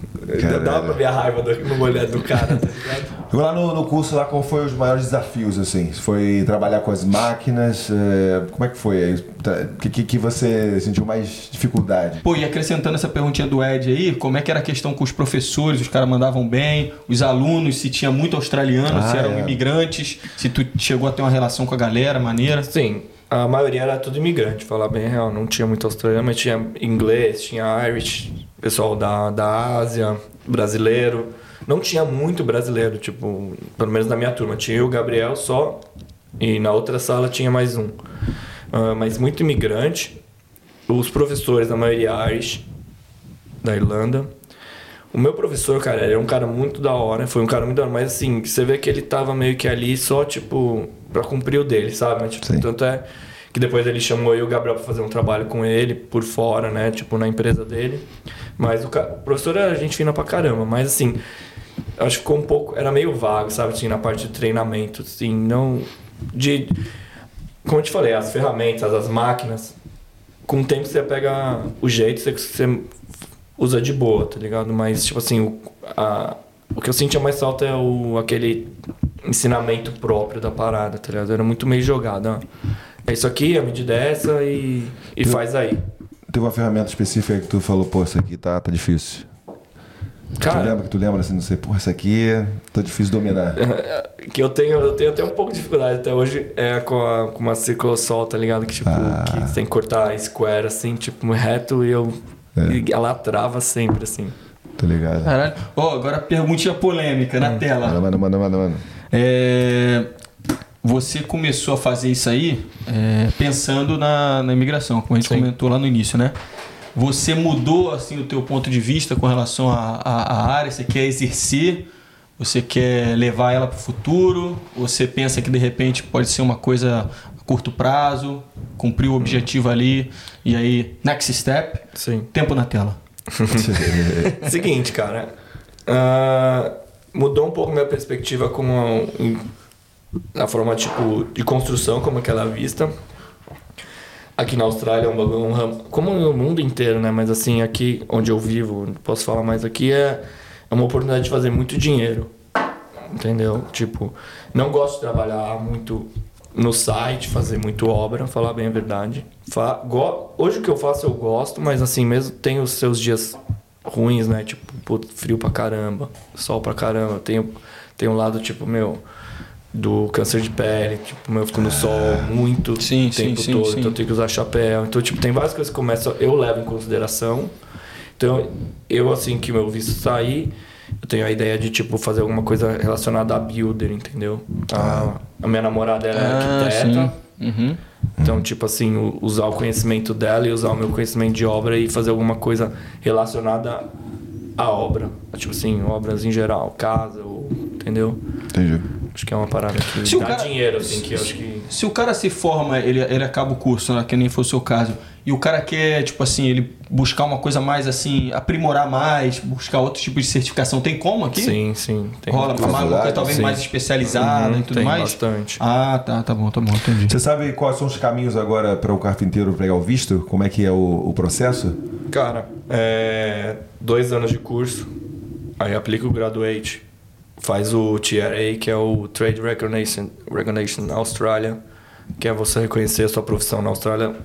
Caralho. Dava pra ver a raiva do, no olhar do cara, tá ligado? Lá no, no, curso, lá, qual foi os maiores desafios, assim? Foi trabalhar com as máquinas? É, como é que foi? O tá, que, que você sentiu mais dificuldade? Pô, e acrescentando essa perguntinha do Ed aí, como é que era a questão com os professores? Os caras mandavam bem? Os alunos, se tinha muito australiano, ah, se eram é. imigrantes? Se tu chegou a ter uma relação com a galera maneira? Sim. A maioria era tudo imigrante, falar bem real. Não tinha muito australiano, mas tinha inglês, tinha Irish, pessoal da, da Ásia, brasileiro. Não tinha muito brasileiro, tipo, pelo menos na minha turma. Tinha o Gabriel só, e na outra sala tinha mais um. Uh, mas muito imigrante. Os professores, a maioria Irish, da Irlanda. O meu professor, cara, ele é um cara muito da hora, foi um cara muito da hora, mas assim, você vê que ele tava meio que ali só, tipo, pra cumprir o dele, sabe? Tipo, tanto é que depois ele chamou eu e o Gabriel pra fazer um trabalho com ele por fora, né? Tipo, na empresa dele. Mas o, o professor era gente fina pra caramba, mas assim, acho que ficou um pouco. Era meio vago, sabe? Assim, na parte de treinamento, assim, não. De. Como eu te falei, as ferramentas, as máquinas. Com o tempo você pega o jeito, você, você usa de boa, tá ligado? Mas, tipo assim, o, a, o que eu sentia mais falta é o, aquele ensinamento próprio da parada, tá ligado? Era muito meio jogado. É isso aqui, a medida é essa e, e faz aí. Teve uma ferramenta específica que tu falou, pô, isso aqui tá, tá difícil. Cara, tu lembra que tu lembra assim, não sei, porra, isso aqui tá difícil dominar. que eu tenho, eu tenho até um pouco de dificuldade até hoje é com, a, com uma circle sol, tá ligado? Que tipo, ah. que tem que cortar square assim, tipo, reto e eu. É. E ela trava sempre, assim. Tá ligado. Caralho. Ó, oh, agora perguntinha polêmica hum. na tela. Manda, manda, manda, manda, manda. É. Você começou a fazer isso aí é, pensando na, na imigração, como a gente Sim. comentou lá no início, né? Você mudou assim o teu ponto de vista com relação à área? Você quer exercer? Você quer levar ela para o futuro? Você pensa que de repente pode ser uma coisa curto prazo, cumprir o objetivo ali e aí next step? Sim. Tempo na tela. Seguinte, cara, uh, mudou um pouco minha perspectiva com a, a forma tipo de construção como aquela vista aqui na Austrália é um bagulho, um ramo, como no mundo inteiro, né? Mas assim, aqui onde eu vivo, posso falar mais aqui, é, é uma oportunidade de fazer muito dinheiro. Entendeu? Tipo, não gosto de trabalhar muito no site, fazer muito obra, falar bem a verdade. Fa Hoje o que eu faço eu gosto, mas assim, mesmo tem os seus dias ruins, né? Tipo, frio pra caramba, sol pra caramba. Tem, tem um lado, tipo, meu do câncer de pele, tipo, eu fico no sol muito sim, tempo sim, todo, sim, então eu tenho que usar chapéu. Então, tipo, tem várias coisas que começam, eu levo em consideração. Então, eu assim que meu visto sair, eu tenho a ideia de tipo fazer alguma coisa relacionada a builder, entendeu? A, a minha namorada é ah, arquiteta. Uhum. Então, tipo assim, usar o conhecimento dela e usar o meu conhecimento de obra e fazer alguma coisa relacionada à obra. Tipo assim, obras em geral, casa, ou, entendeu? Entendi. Acho que é uma parada que se dá cara, dinheiro, assim, que eu acho que... Se o cara se forma, ele, ele acaba o curso, né, que nem foi o seu caso, e o cara quer, tipo assim, ele buscar uma coisa mais, assim, aprimorar mais, buscar outro tipo de certificação, tem como aqui? Sim, sim. Tem Rola pra uma coisa talvez sim. mais especializada uhum, e tudo tem mais? bastante. Ah, tá, tá bom, tá bom, entendi. Você sabe quais são os caminhos agora para o carpinteiro pegar o visto? Como é que é o, o processo? Cara, é dois anos de curso, aí aplica o graduate, faz o TRA, que é o Trade Recognition, Recognition Austrália, que é você reconhecer a sua profissão na Austrália.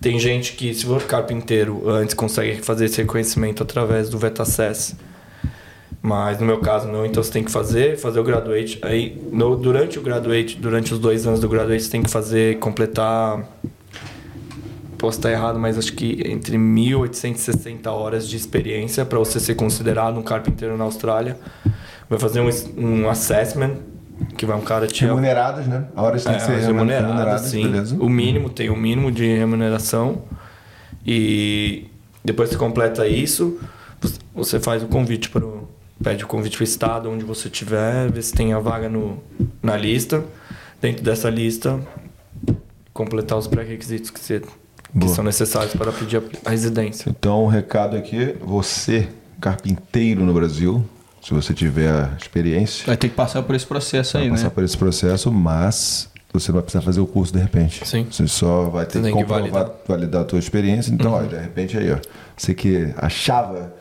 Tem gente que, se for carpinteiro, antes consegue fazer esse reconhecimento através do VetaSess. Mas no meu caso não, então você tem que fazer, fazer o graduate. Aí no, durante o graduate, durante os dois anos do graduate, você tem que fazer, completar. Posso estar errado, mas acho que entre 1.860 horas de experiência para você ser considerado um carpinteiro na Austrália vai fazer um, um assessment que vai um cara te remunerados, né? A hora tem é, que ser remuneradas, remuneradas sim. Beleza. O mínimo tem o mínimo de remuneração e depois que completa isso, você faz o convite para o pede o convite para o estado onde você estiver, vê se tem a vaga no, na lista. Dentro dessa lista, completar os pré-requisitos que, você, que são necessários para pedir a residência. Então, o recado aqui, você, carpinteiro no Brasil, se você tiver experiência, Vai ter que passar por esse processo aí, vai passar né? por esse processo, mas você vai precisar fazer o curso de repente. Sim. Você só vai ter Você que que validar. Uhum. validar. a tua experiência. Então, olha, de repente aí, ó. Você que achava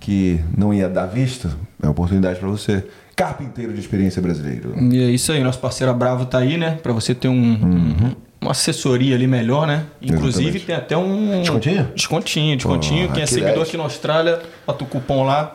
que não ia dar visto, é uma oportunidade para você. Carpinteiro de experiência brasileiro. E é isso aí, nosso parceiro Bravo tá aí, né? Pra você ter um, um- uma assessoria ali melhor, né? Inclusive Exatamente. tem até um. Descontinho? Descontinho, descontinho. Pô, Quem é seguidor 10. aqui na Austrália, bota o cupom lá.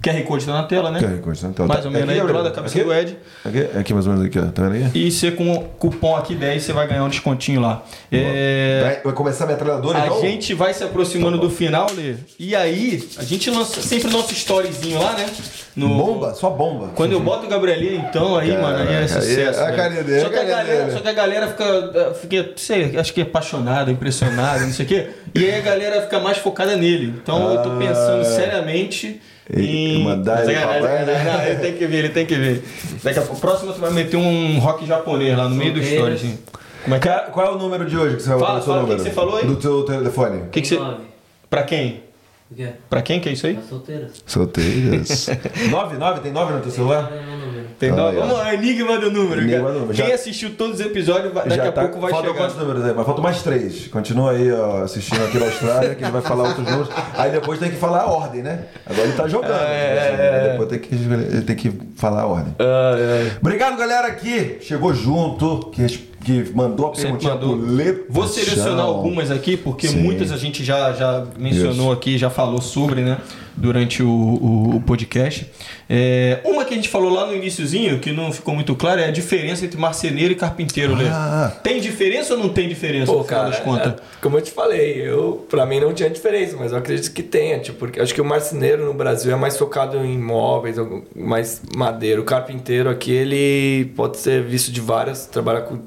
QR Code tá na tela, né? QR Code, então, Mais tá- ou menos aqui, aí, do lado da cabeça Aqui? do Ed. Aqui, aqui mais ou menos aqui, ó. Tá vendo aí? E você com o cupom aqui 10, você vai ganhar um descontinho lá. É, Vai, começar a metralhadora, A então? gente vai se aproximando do final, Lê. E aí, a gente lança sempre nosso storyzinho lá, né? No- Bomba? Só bomba. Quando eu boto o Gabrielinho, então, aí, mano, aí é aí- sucesso. a velho. carinha dele, só, a que a carinha galera, dele. só que a galera fica, fica, sei, acho que é apaixonada, impressionada, não sei o quê. E aí a galera fica mais focada nele. Então eu tô pensando Ah. seriamente Ele- em. mandar ele né? sacanagem. Não, ele tem que ver, ele tem que ver. Daqui a pouco, próximo tu vai meter um rock japonês lá no meio do story, assim. Como é que é? Qual é o número de hoje que você vai Fala, botar o seu fala, o que número? que você falou aí? Do teu telefone. Que, que você. Nove. Pra quem? O quê? Pra quem que é isso aí? Tá solteira? Solteiras. 9, 9? Tem 9 no teu celular? Cadê meu número? Tem Ah, é. Vamos lá, enigma do número. Enigma cara. número. Quem Já- assistiu todos os episódios, daqui a tá- pouco vai falta chegar. quantos números aí? Mas faltam mais três. Continua aí ó, assistindo aqui na Austrália, que ele vai falar outros números. Aí depois tem que falar a ordem, né? Agora ele tá jogando. É, Aí Depois tem que, ele tem que falar a ordem. Ah, é. Obrigado, galera, que chegou junto, que, que mandou a perguntinha mandou. Lê Vou selecionar algumas aqui, porque Sim. muitas a gente já, já mencionou Isso. aqui, já falou sobre, né? Durante o, o- o podcast. É, uma que a gente falou lá no iníciozinho, que não ficou muito claro, é a diferença entre marceneiro e carpinteiro, Lê. Ah. Tem diferença ou não tem diferença, Pô, no final cara, das contas? é, como eu te falei, eu, pra mim não tinha diferença, mas eu acredito que tenha, tipo, porque acho que o marceneiro no Brasil é mais focado em móveis, mais madeira. O carpinteiro aqui, ele pode ser visto de várias, trabalhar com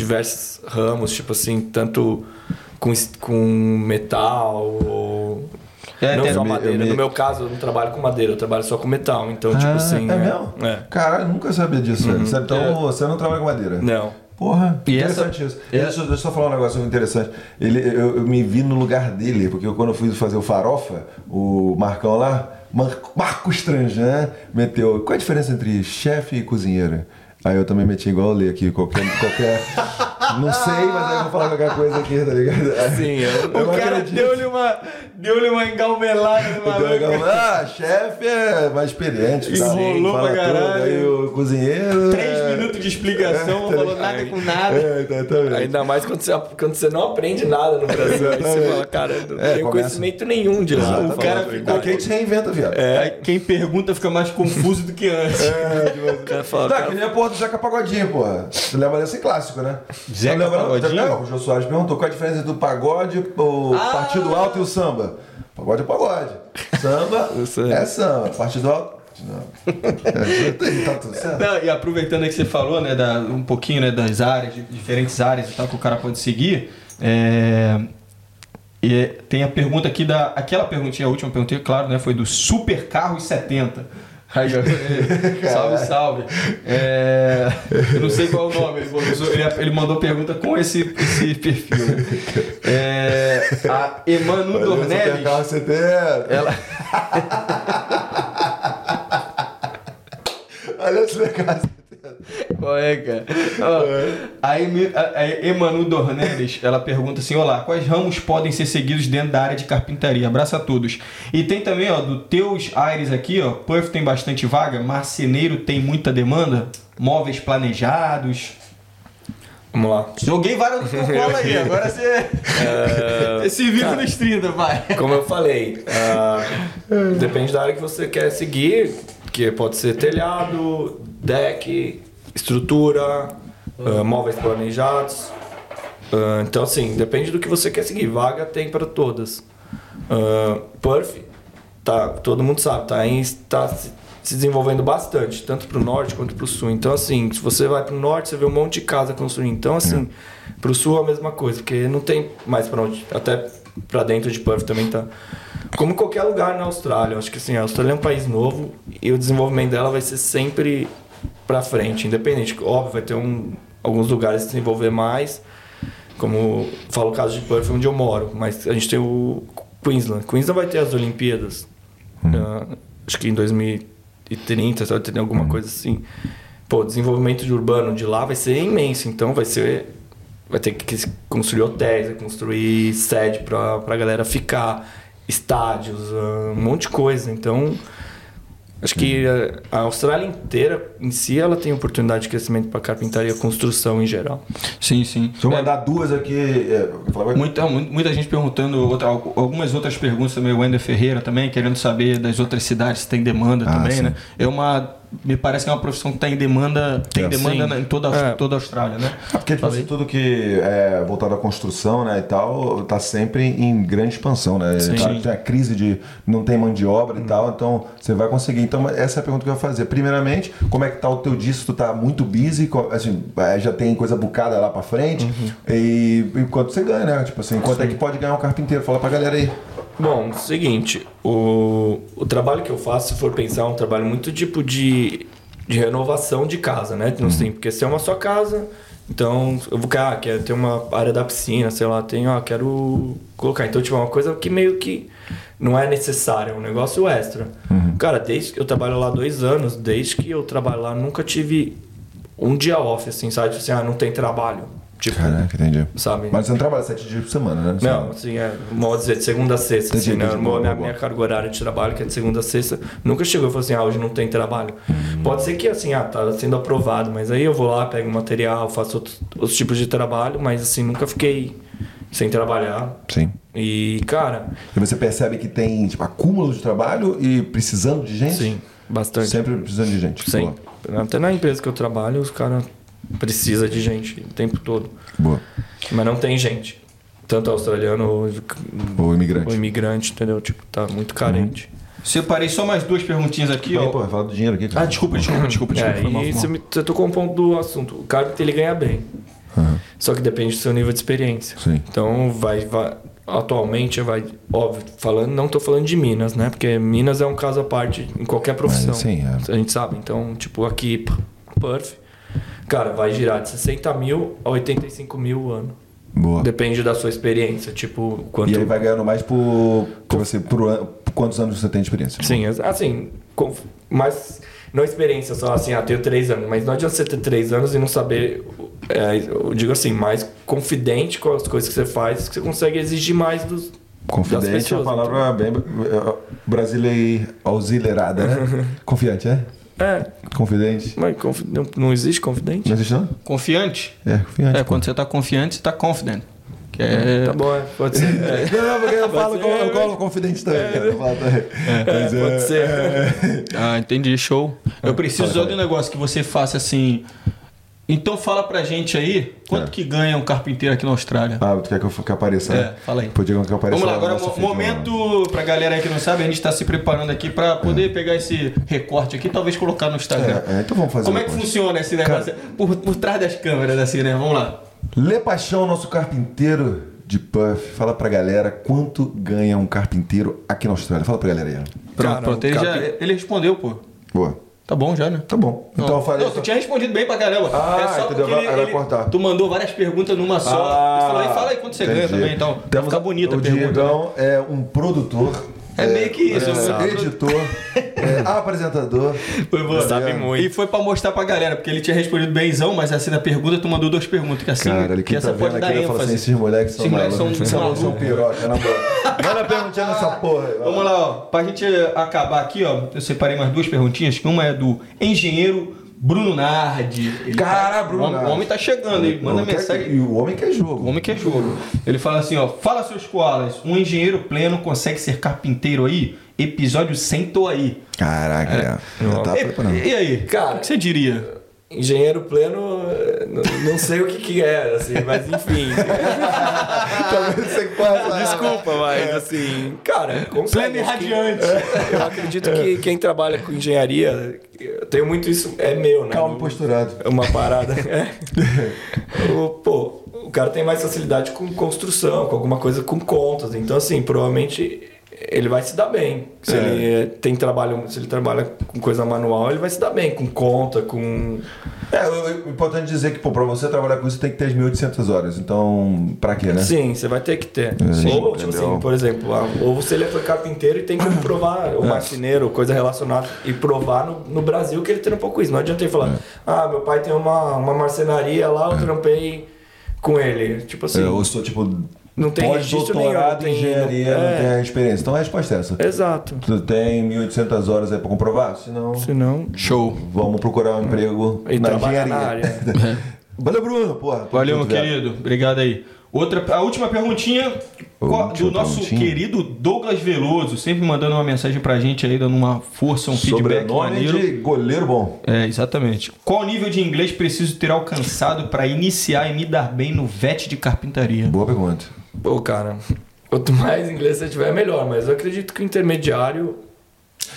diversos ramos, tipo assim, tanto com, com metal ou... É, não só me- madeira. me- No meu caso, eu não trabalho com madeira, eu trabalho só com metal. Então, tipo Ah, assim. é mesmo? É. Caralho, nunca sabia disso. velho. Sabe, Então você não trabalha com madeira? Não. Porra, E interessante isso. Deixa, eu- deixa eu só falar um negócio interessante. Ele, eu, eu me vi no lugar dele, porque eu, quando eu fui fazer o Farofa, o Marcão lá, Mar, Marcos Tranjan meteu. Qual é a diferença entre chefe e cozinheiro? Aí eu também meti igual eu li aqui, qualquer. qualquer não sei, mas aí eu vou falar qualquer coisa aqui, tá ligado? Sim, eu- eu o cara deu-lhe uma, deu-lhe uma engalmelada no ah, chefe é mais experiente, tá? Enrolou Fala pra tudo, caralho. Aí o cozinheiro. Três é- minutos de explicação, não tá falou nada com nada. É, exatamente. Ainda mais quando você, quando você não aprende nada no Brasil. Aí você fala, cara, eu não É, tenho começa- conhecimento nenhum de lá. O cara ficou Aqui a gente se reinventa, viado. Aí quem pergunta fica mais confuso do que antes. O cara fala, Não, cara, que nem a porra do Zeca Pagodinho, porra. Você lembra desse clássico, né? Zeca lembra? Pagodinho? Não, o Jô Soares perguntou qual a diferença do pagode, o Ah! partido alto e o samba. Pagode é pagode. Samba é samba. Partido alto. Não. É, tá tudo certo. Não, e aproveitando aí que você falou, né, da, um pouquinho né, das áreas, de diferentes áreas e tal que o cara pode seguir, é, e tem a pergunta aqui da. Aquela perguntinha, a última pergunta, claro, né? Foi do Super Carros 70. Aí, é, salve, salve. É, eu não sei qual é o nome, ele, mandou pergunta com esse, esse perfil. né? É, a Emanu Olha, Dornelles. Super Carro 70. Ela, Olha esse 70. Qual é, cara? Ó, a, Emi- a, a Emanu Dornelles, ela pergunta assim, olá, quais ramos podem ser seguidos dentro da área de carpintaria? Abraço a todos. E tem também, ó, do Teus Aires aqui, ó, Perth tem bastante vaga, marceneiro tem muita demanda, móveis planejados. vamos lá. Joguei várias colo aí, agora você... você se vira nos 30, vai. Como eu falei, ah, depende da área que você quer seguir, que pode ser telhado, deck, estrutura, ah, móveis planejados. Ah, então, assim, depende do que você quer seguir. Vaga tem para todas. Uh, Perth, tá, todo mundo sabe, tá, tá se se desenvolvendo bastante, tanto para o norte quanto para o sul. Então, assim, se você vai para o norte, você vê um monte de casa construindo. Então, assim, para o sul é a mesma coisa, porque não tem mais para onde. Até para dentro de Perth também tá. Como qualquer lugar na Austrália, acho que assim, a Austrália é um país novo e o desenvolvimento dela vai ser sempre para frente, independente. Óbvio, vai ter um, alguns lugares se desenvolver mais, como falo o caso de Perth, onde eu moro, mas a gente tem o Queensland. Queensland vai ter as Olimpíadas, ah, acho que em 2030, vai ter alguma coisa assim. Pô, desenvolvimento de urbano de lá vai ser imenso, então vai ser vai ter que construir hotéis, vai construir sede pra, pra galera ficar, estádios, ah, um monte de coisa. Então, acho que a- a Austrália inteira, em si, ela tem oportunidade de crescimento para carpintaria e construção em geral. Sim, sim. Se eu É, mandar duas aqui. É, Muita, mu- muita gente perguntando outra- algumas outras perguntas também, o Wender Ferreira também, querendo saber das outras cidades se tem demanda Ah, também, sim. né? É uma. Me parece que é uma profissão que está em demanda. Tem É, demanda sim. na- em toda, a- É. toda a Austrália, né? Porque tipo assim, tudo que é voltado à construção né, e tal, tá sempre em grande expansão, né? Sim. Tá, tem a crise de não tem mão de obra Hum. e tal, então você vai conseguir. Então, essa é a pergunta que eu ia fazer. Primeiramente, como é que tá o teu disco? Tu tá muito busy, assim, é, já tem coisa bucada lá pra frente. Uhum. E, e quanto você ganha, né? Tipo assim, quanto é que pode ganhar um carpinteiro? Fala pra galera aí. Bom, seguinte, o, o trabalho que eu faço, se for pensar, é um trabalho muito tipo de, de renovação de casa, né? Não sei, porque se é uma só casa, então eu vou ah, quero ter uma área da piscina, sei lá, tenho, ah, quero colocar. Então, tipo, é uma coisa que meio que não é necessária, é um negócio extra. Cara, desde que eu trabalho lá dois anos, desde que eu trabalho lá, nunca tive um dia off, assim, sabe? Tipo assim, ah, não tem trabalho. Tipo, Caraca, entendi. sabe? Mas você não trabalha sete dias por semana, né? Não, assim, é, modo dizer, de segunda a sexta, assim, Entendi, né? entendi. Minha, Boa, minha, boa. minha carga horária de trabalho, que é de segunda a sexta, nunca chegou e falou assim, ah, hoje não tem trabalho. Hum. Pode ser que, assim, ah, tá sendo aprovado, mas aí eu vou lá, pego material, faço outros, outros tipos de trabalho, mas, assim, nunca fiquei sem trabalhar. Sim. E, cara, E você percebe que tem tipo, acúmulo de trabalho e precisando de gente? sim, bastante. Sempre precisando de gente. Sim. Boa. Até na empresa que eu trabalho, os caras precisam de gente o tempo todo. Boa. Mas não tem gente. Tanto australiano ou, O imigrante. ou imigrante, entendeu? Tipo, tá muito carente. Separei só mais duas perguntinhas aqui, E, ó. pô, fala do dinheiro aqui. cara. Ah, desculpa, desculpa, desculpa, desculpa. É, mal, e você, me- você tocou um ponto do assunto. O carpenter ele ganha bem. Aham. Só que depende do seu nível de experiência. Sim. Então vai, vai atualmente vai óbvio falando não tô falando de Minas, né? Porque Minas é um caso à parte em qualquer profissão. sim, é. A gente sabe. Então tipo aqui Perth, cara, vai girar de 60 mil a 85 mil o ano. Boa. Depende da sua experiência, tipo quanto E aí vai ganhando mais por, por, você, por, an- por quantos anos você tem de experiência? Sim, assim, com- mas não experiência só assim, ah, tenho três anos, mas não adianta você ter três anos e não saber, é, eu digo assim, mais confidente com as coisas que você faz, que você consegue exigir mais dos. Confidente é uma palavra bem eh, brasileira auxiliarada, né? Confiante, né? É, Confidente. mas confi- não, não existe confidente? Não existe não? Confiante? É, confiante. É, pô. quando você tá confiante, você tá confident. Que é. Tá bom, é, pode ser. É, Não, não, porque eu falo, ser, com, eu colo confidente também. cara, eu falo também. Mas, pode é, ser. é. Ah, entendi, show. Eu preciso de um negócio que você faça assim. Então fala pra gente aí, quanto É. que ganha um carpinteiro aqui na Austrália? Ah, tu quer que eu que apareça? né? É, fala aí. Diego, que eu apareça Vamos lá, agora feed, momento pra galera aí que não sabe, a gente tá se preparando aqui pra poder pegar esse recorte aqui, talvez colocar no Instagram. É, é, então vamos fazer Como é que funciona esse negócio? Por, por trás das câmeras, assim, né? Vamos lá. Lê Paixão, nosso carpinteiro de Puff, fala pra galera quanto ganha um carpinteiro aqui na Austrália. Fala pra galera aí. Pronto, Cara, pronto. Ele, já, ele respondeu, pô. Boa. Tá bom já, né? Tá bom. Então não, eu falei. não, tu tinha respondido bem pra caramba. Ah, é só entendeu? Vai- vai cortar. Tu mandou várias perguntas numa só. tu falou aí, fala aí quanto você ganha Ah, entendi. também, então. Temos ficar bonita a o pergunta. né? Diegão é um produtor. É meio que isso, é, né? editor, é apresentador. Foi boa. Sabe muito. E foi pra mostrar pra galera, porque ele tinha respondido benzão, mas assim, na pergunta tu mandou duas perguntas, que assim, Cara, ele que quem essa tá pode dar fala ênfase. assim: esses moleques são Esses moleques são- são são malucos. piroca, na boa. Manda perguntinha nessa porra aí. Vamos lá, ó. Pra gente acabar aqui, ó, eu separei mais duas perguntinhas, que uma é do engenheiro Bruno Nardi. Ele Cara, tá- Bruno o Nardi. o homem tá chegando, hein? Manda O homem quer- mensagem. E o homem quer O jogo. homem quer jogo. Ele fala assim, ó. Fala seus koalas, um engenheiro pleno consegue ser carpinteiro aí? Episódio 100 tô aí. Caraca, é. já tá E, preparando. e aí? Cara, o que você diria? Engenheiro pleno, eh, não, sei o que, que é, assim, mas enfim. Talvez você possa. Desculpa, mas assim, cara. Pleno e radiante. Eu acredito que quem trabalha com engenharia, eu tenho muito isso, é meu, né? Calmo posturado. É uma parada. É. O, pô, o cara tem mais facilidade com construção, com alguma coisa com contas. Então, assim, provavelmente ele vai se dar bem. Se É. ele tem trabalho, se ele trabalha com coisa manual, ele vai se dar bem, com conta, com. É, o o importante dizer que, pô, pra você trabalhar com isso tem que ter as 1.800 horas. Então, pra quê, né? Sim, você vai ter que ter. Sim, ou, tipo assim, por exemplo, ou você ele foi carpinteiro e tem que provar, ou marceneiro, coisa relacionada, e provar no, no Brasil que ele tem um pouco isso. Não adianta ele falar, ah, meu pai tem uma, uma marcenaria lá, eu trampei com ele. Tipo assim, É, eu sou, tipo, não tem registro nenhum. não pós-doutorado em engenharia, não é. tem a experiência. Então a resposta é essa. Exato. Tu tem 1.800 horas aí pra comprovar? Se não, Se não. Show. vamos procurar um emprego E na engenharia. na área. Valeu, Bruno, porra. Valeu, meu querido. Obrigado aí. Outra, a última perguntinha qual- última do nosso perguntinha. querido Douglas Veloso, sempre mandando uma mensagem pra gente aí, dando uma força, um feedback Sobrenome maneiro. de goleiro bom. É, exatamente. Qual nível de inglês preciso ter alcançado pra iniciar e me dar bem no VET de carpintaria? Boa pergunta. Pô, cara, quanto mais inglês você tiver, melhor. Mas eu acredito que o intermediário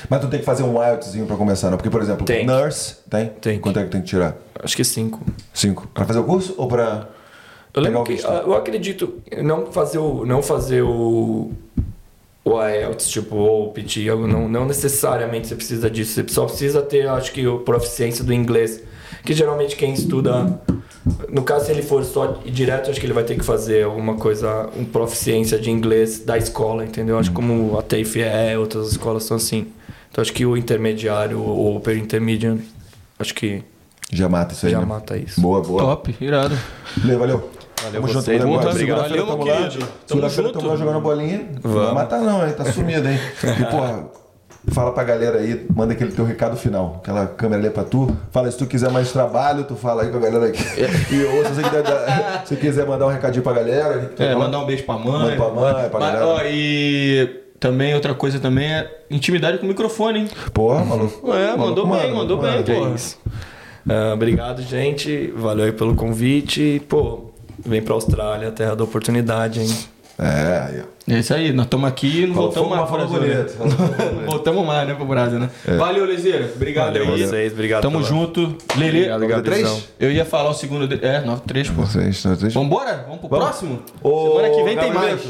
Mas tu tem que fazer um IELTSzinho pra começar, não? Porque, por exemplo, Tem. nurse, tem? Tem. Quanto é que tem que tirar? Acho que cinco. Cinco. Pra fazer o curso ou pra... Eu lembro que eu acredito não fazer o não fazer o o IELTS, tipo, ou o PT, algo, não, não necessariamente você precisa disso. Você só precisa ter, acho que, a proficiência do inglês. Que geralmente quem estuda, no caso, se ele for só ir direto, acho que ele vai ter que fazer alguma coisa, uma proficiência de inglês da escola, entendeu? Acho que como a TAFE é, outras escolas são assim. Então acho que o intermediário ou o upper intermediate, acho que Já mata isso aí, já né? mata isso. Boa, boa. Top, irado. Valeu, valeu. Valeu Tamo junto, muito valeu. obrigado. Valeu, tamo meu lá. querido. Tamo junto. tamo lá jogando bolinha. Não vai Vamos. matar não, hein? Tá sumido, hein? E, porra, fala pra galera aí, manda aquele teu recado final. Aquela câmera ali é pra tu. Fala, se tu quiser mais trabalho, tu fala aí com a galera aqui. E ou se você quiser, dar- se quiser mandar um recadinho pra galera... É, fala? mandar um beijo pra mãe. Manda pra mãe, pra Mas, galera. ó, e também outra coisa também é intimidade com o microfone, hein? Porra, maluco. É, mandou Maluco, bem, mano, mandou bem, mano. É porra. isso. Ah, obrigado, gente. Valeu aí pelo convite. Pô, vem pra Austrália, terra da oportunidade, hein? É, aí, ó. É isso aí, nós estamos aqui e não voltamos mais pro falou Brasil. né? Voltamos mais, né, pro Brasil, né? Valeu, Lezeira. Obrigado Valeu aí. vocês, obrigado. Tamo pela- junto. Lele, Obrigado, Nove Gabrizão. três? eu ia falar o segundo. De... É, 9-3, pô. Vocês, vocês. Vambora? Vamos pro Vamos. próximo? Ô, Semana que vem tem mais.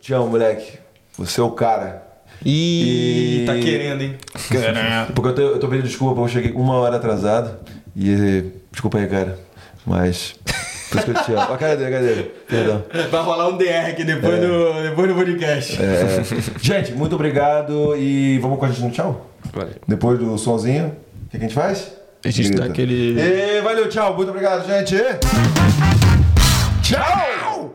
Te amo, moleque. Você é o cara. Ih, E- tá querendo, hein? Porque eu tô, eu tô pedindo desculpa, porque eu cheguei uma hora atrasado. E. Desculpa aí, cara. Mas. Por isso que eu te amo. Perdão. Vai rolar um DR aqui depois, é. do, depois do podcast. É. gente, muito obrigado e vamos com a gente no tchau? Valeu. Depois do sonzinho, o que, que a gente faz? A gente Grita. dá aquele. E, valeu, tchau. Muito obrigado, gente. Tchau!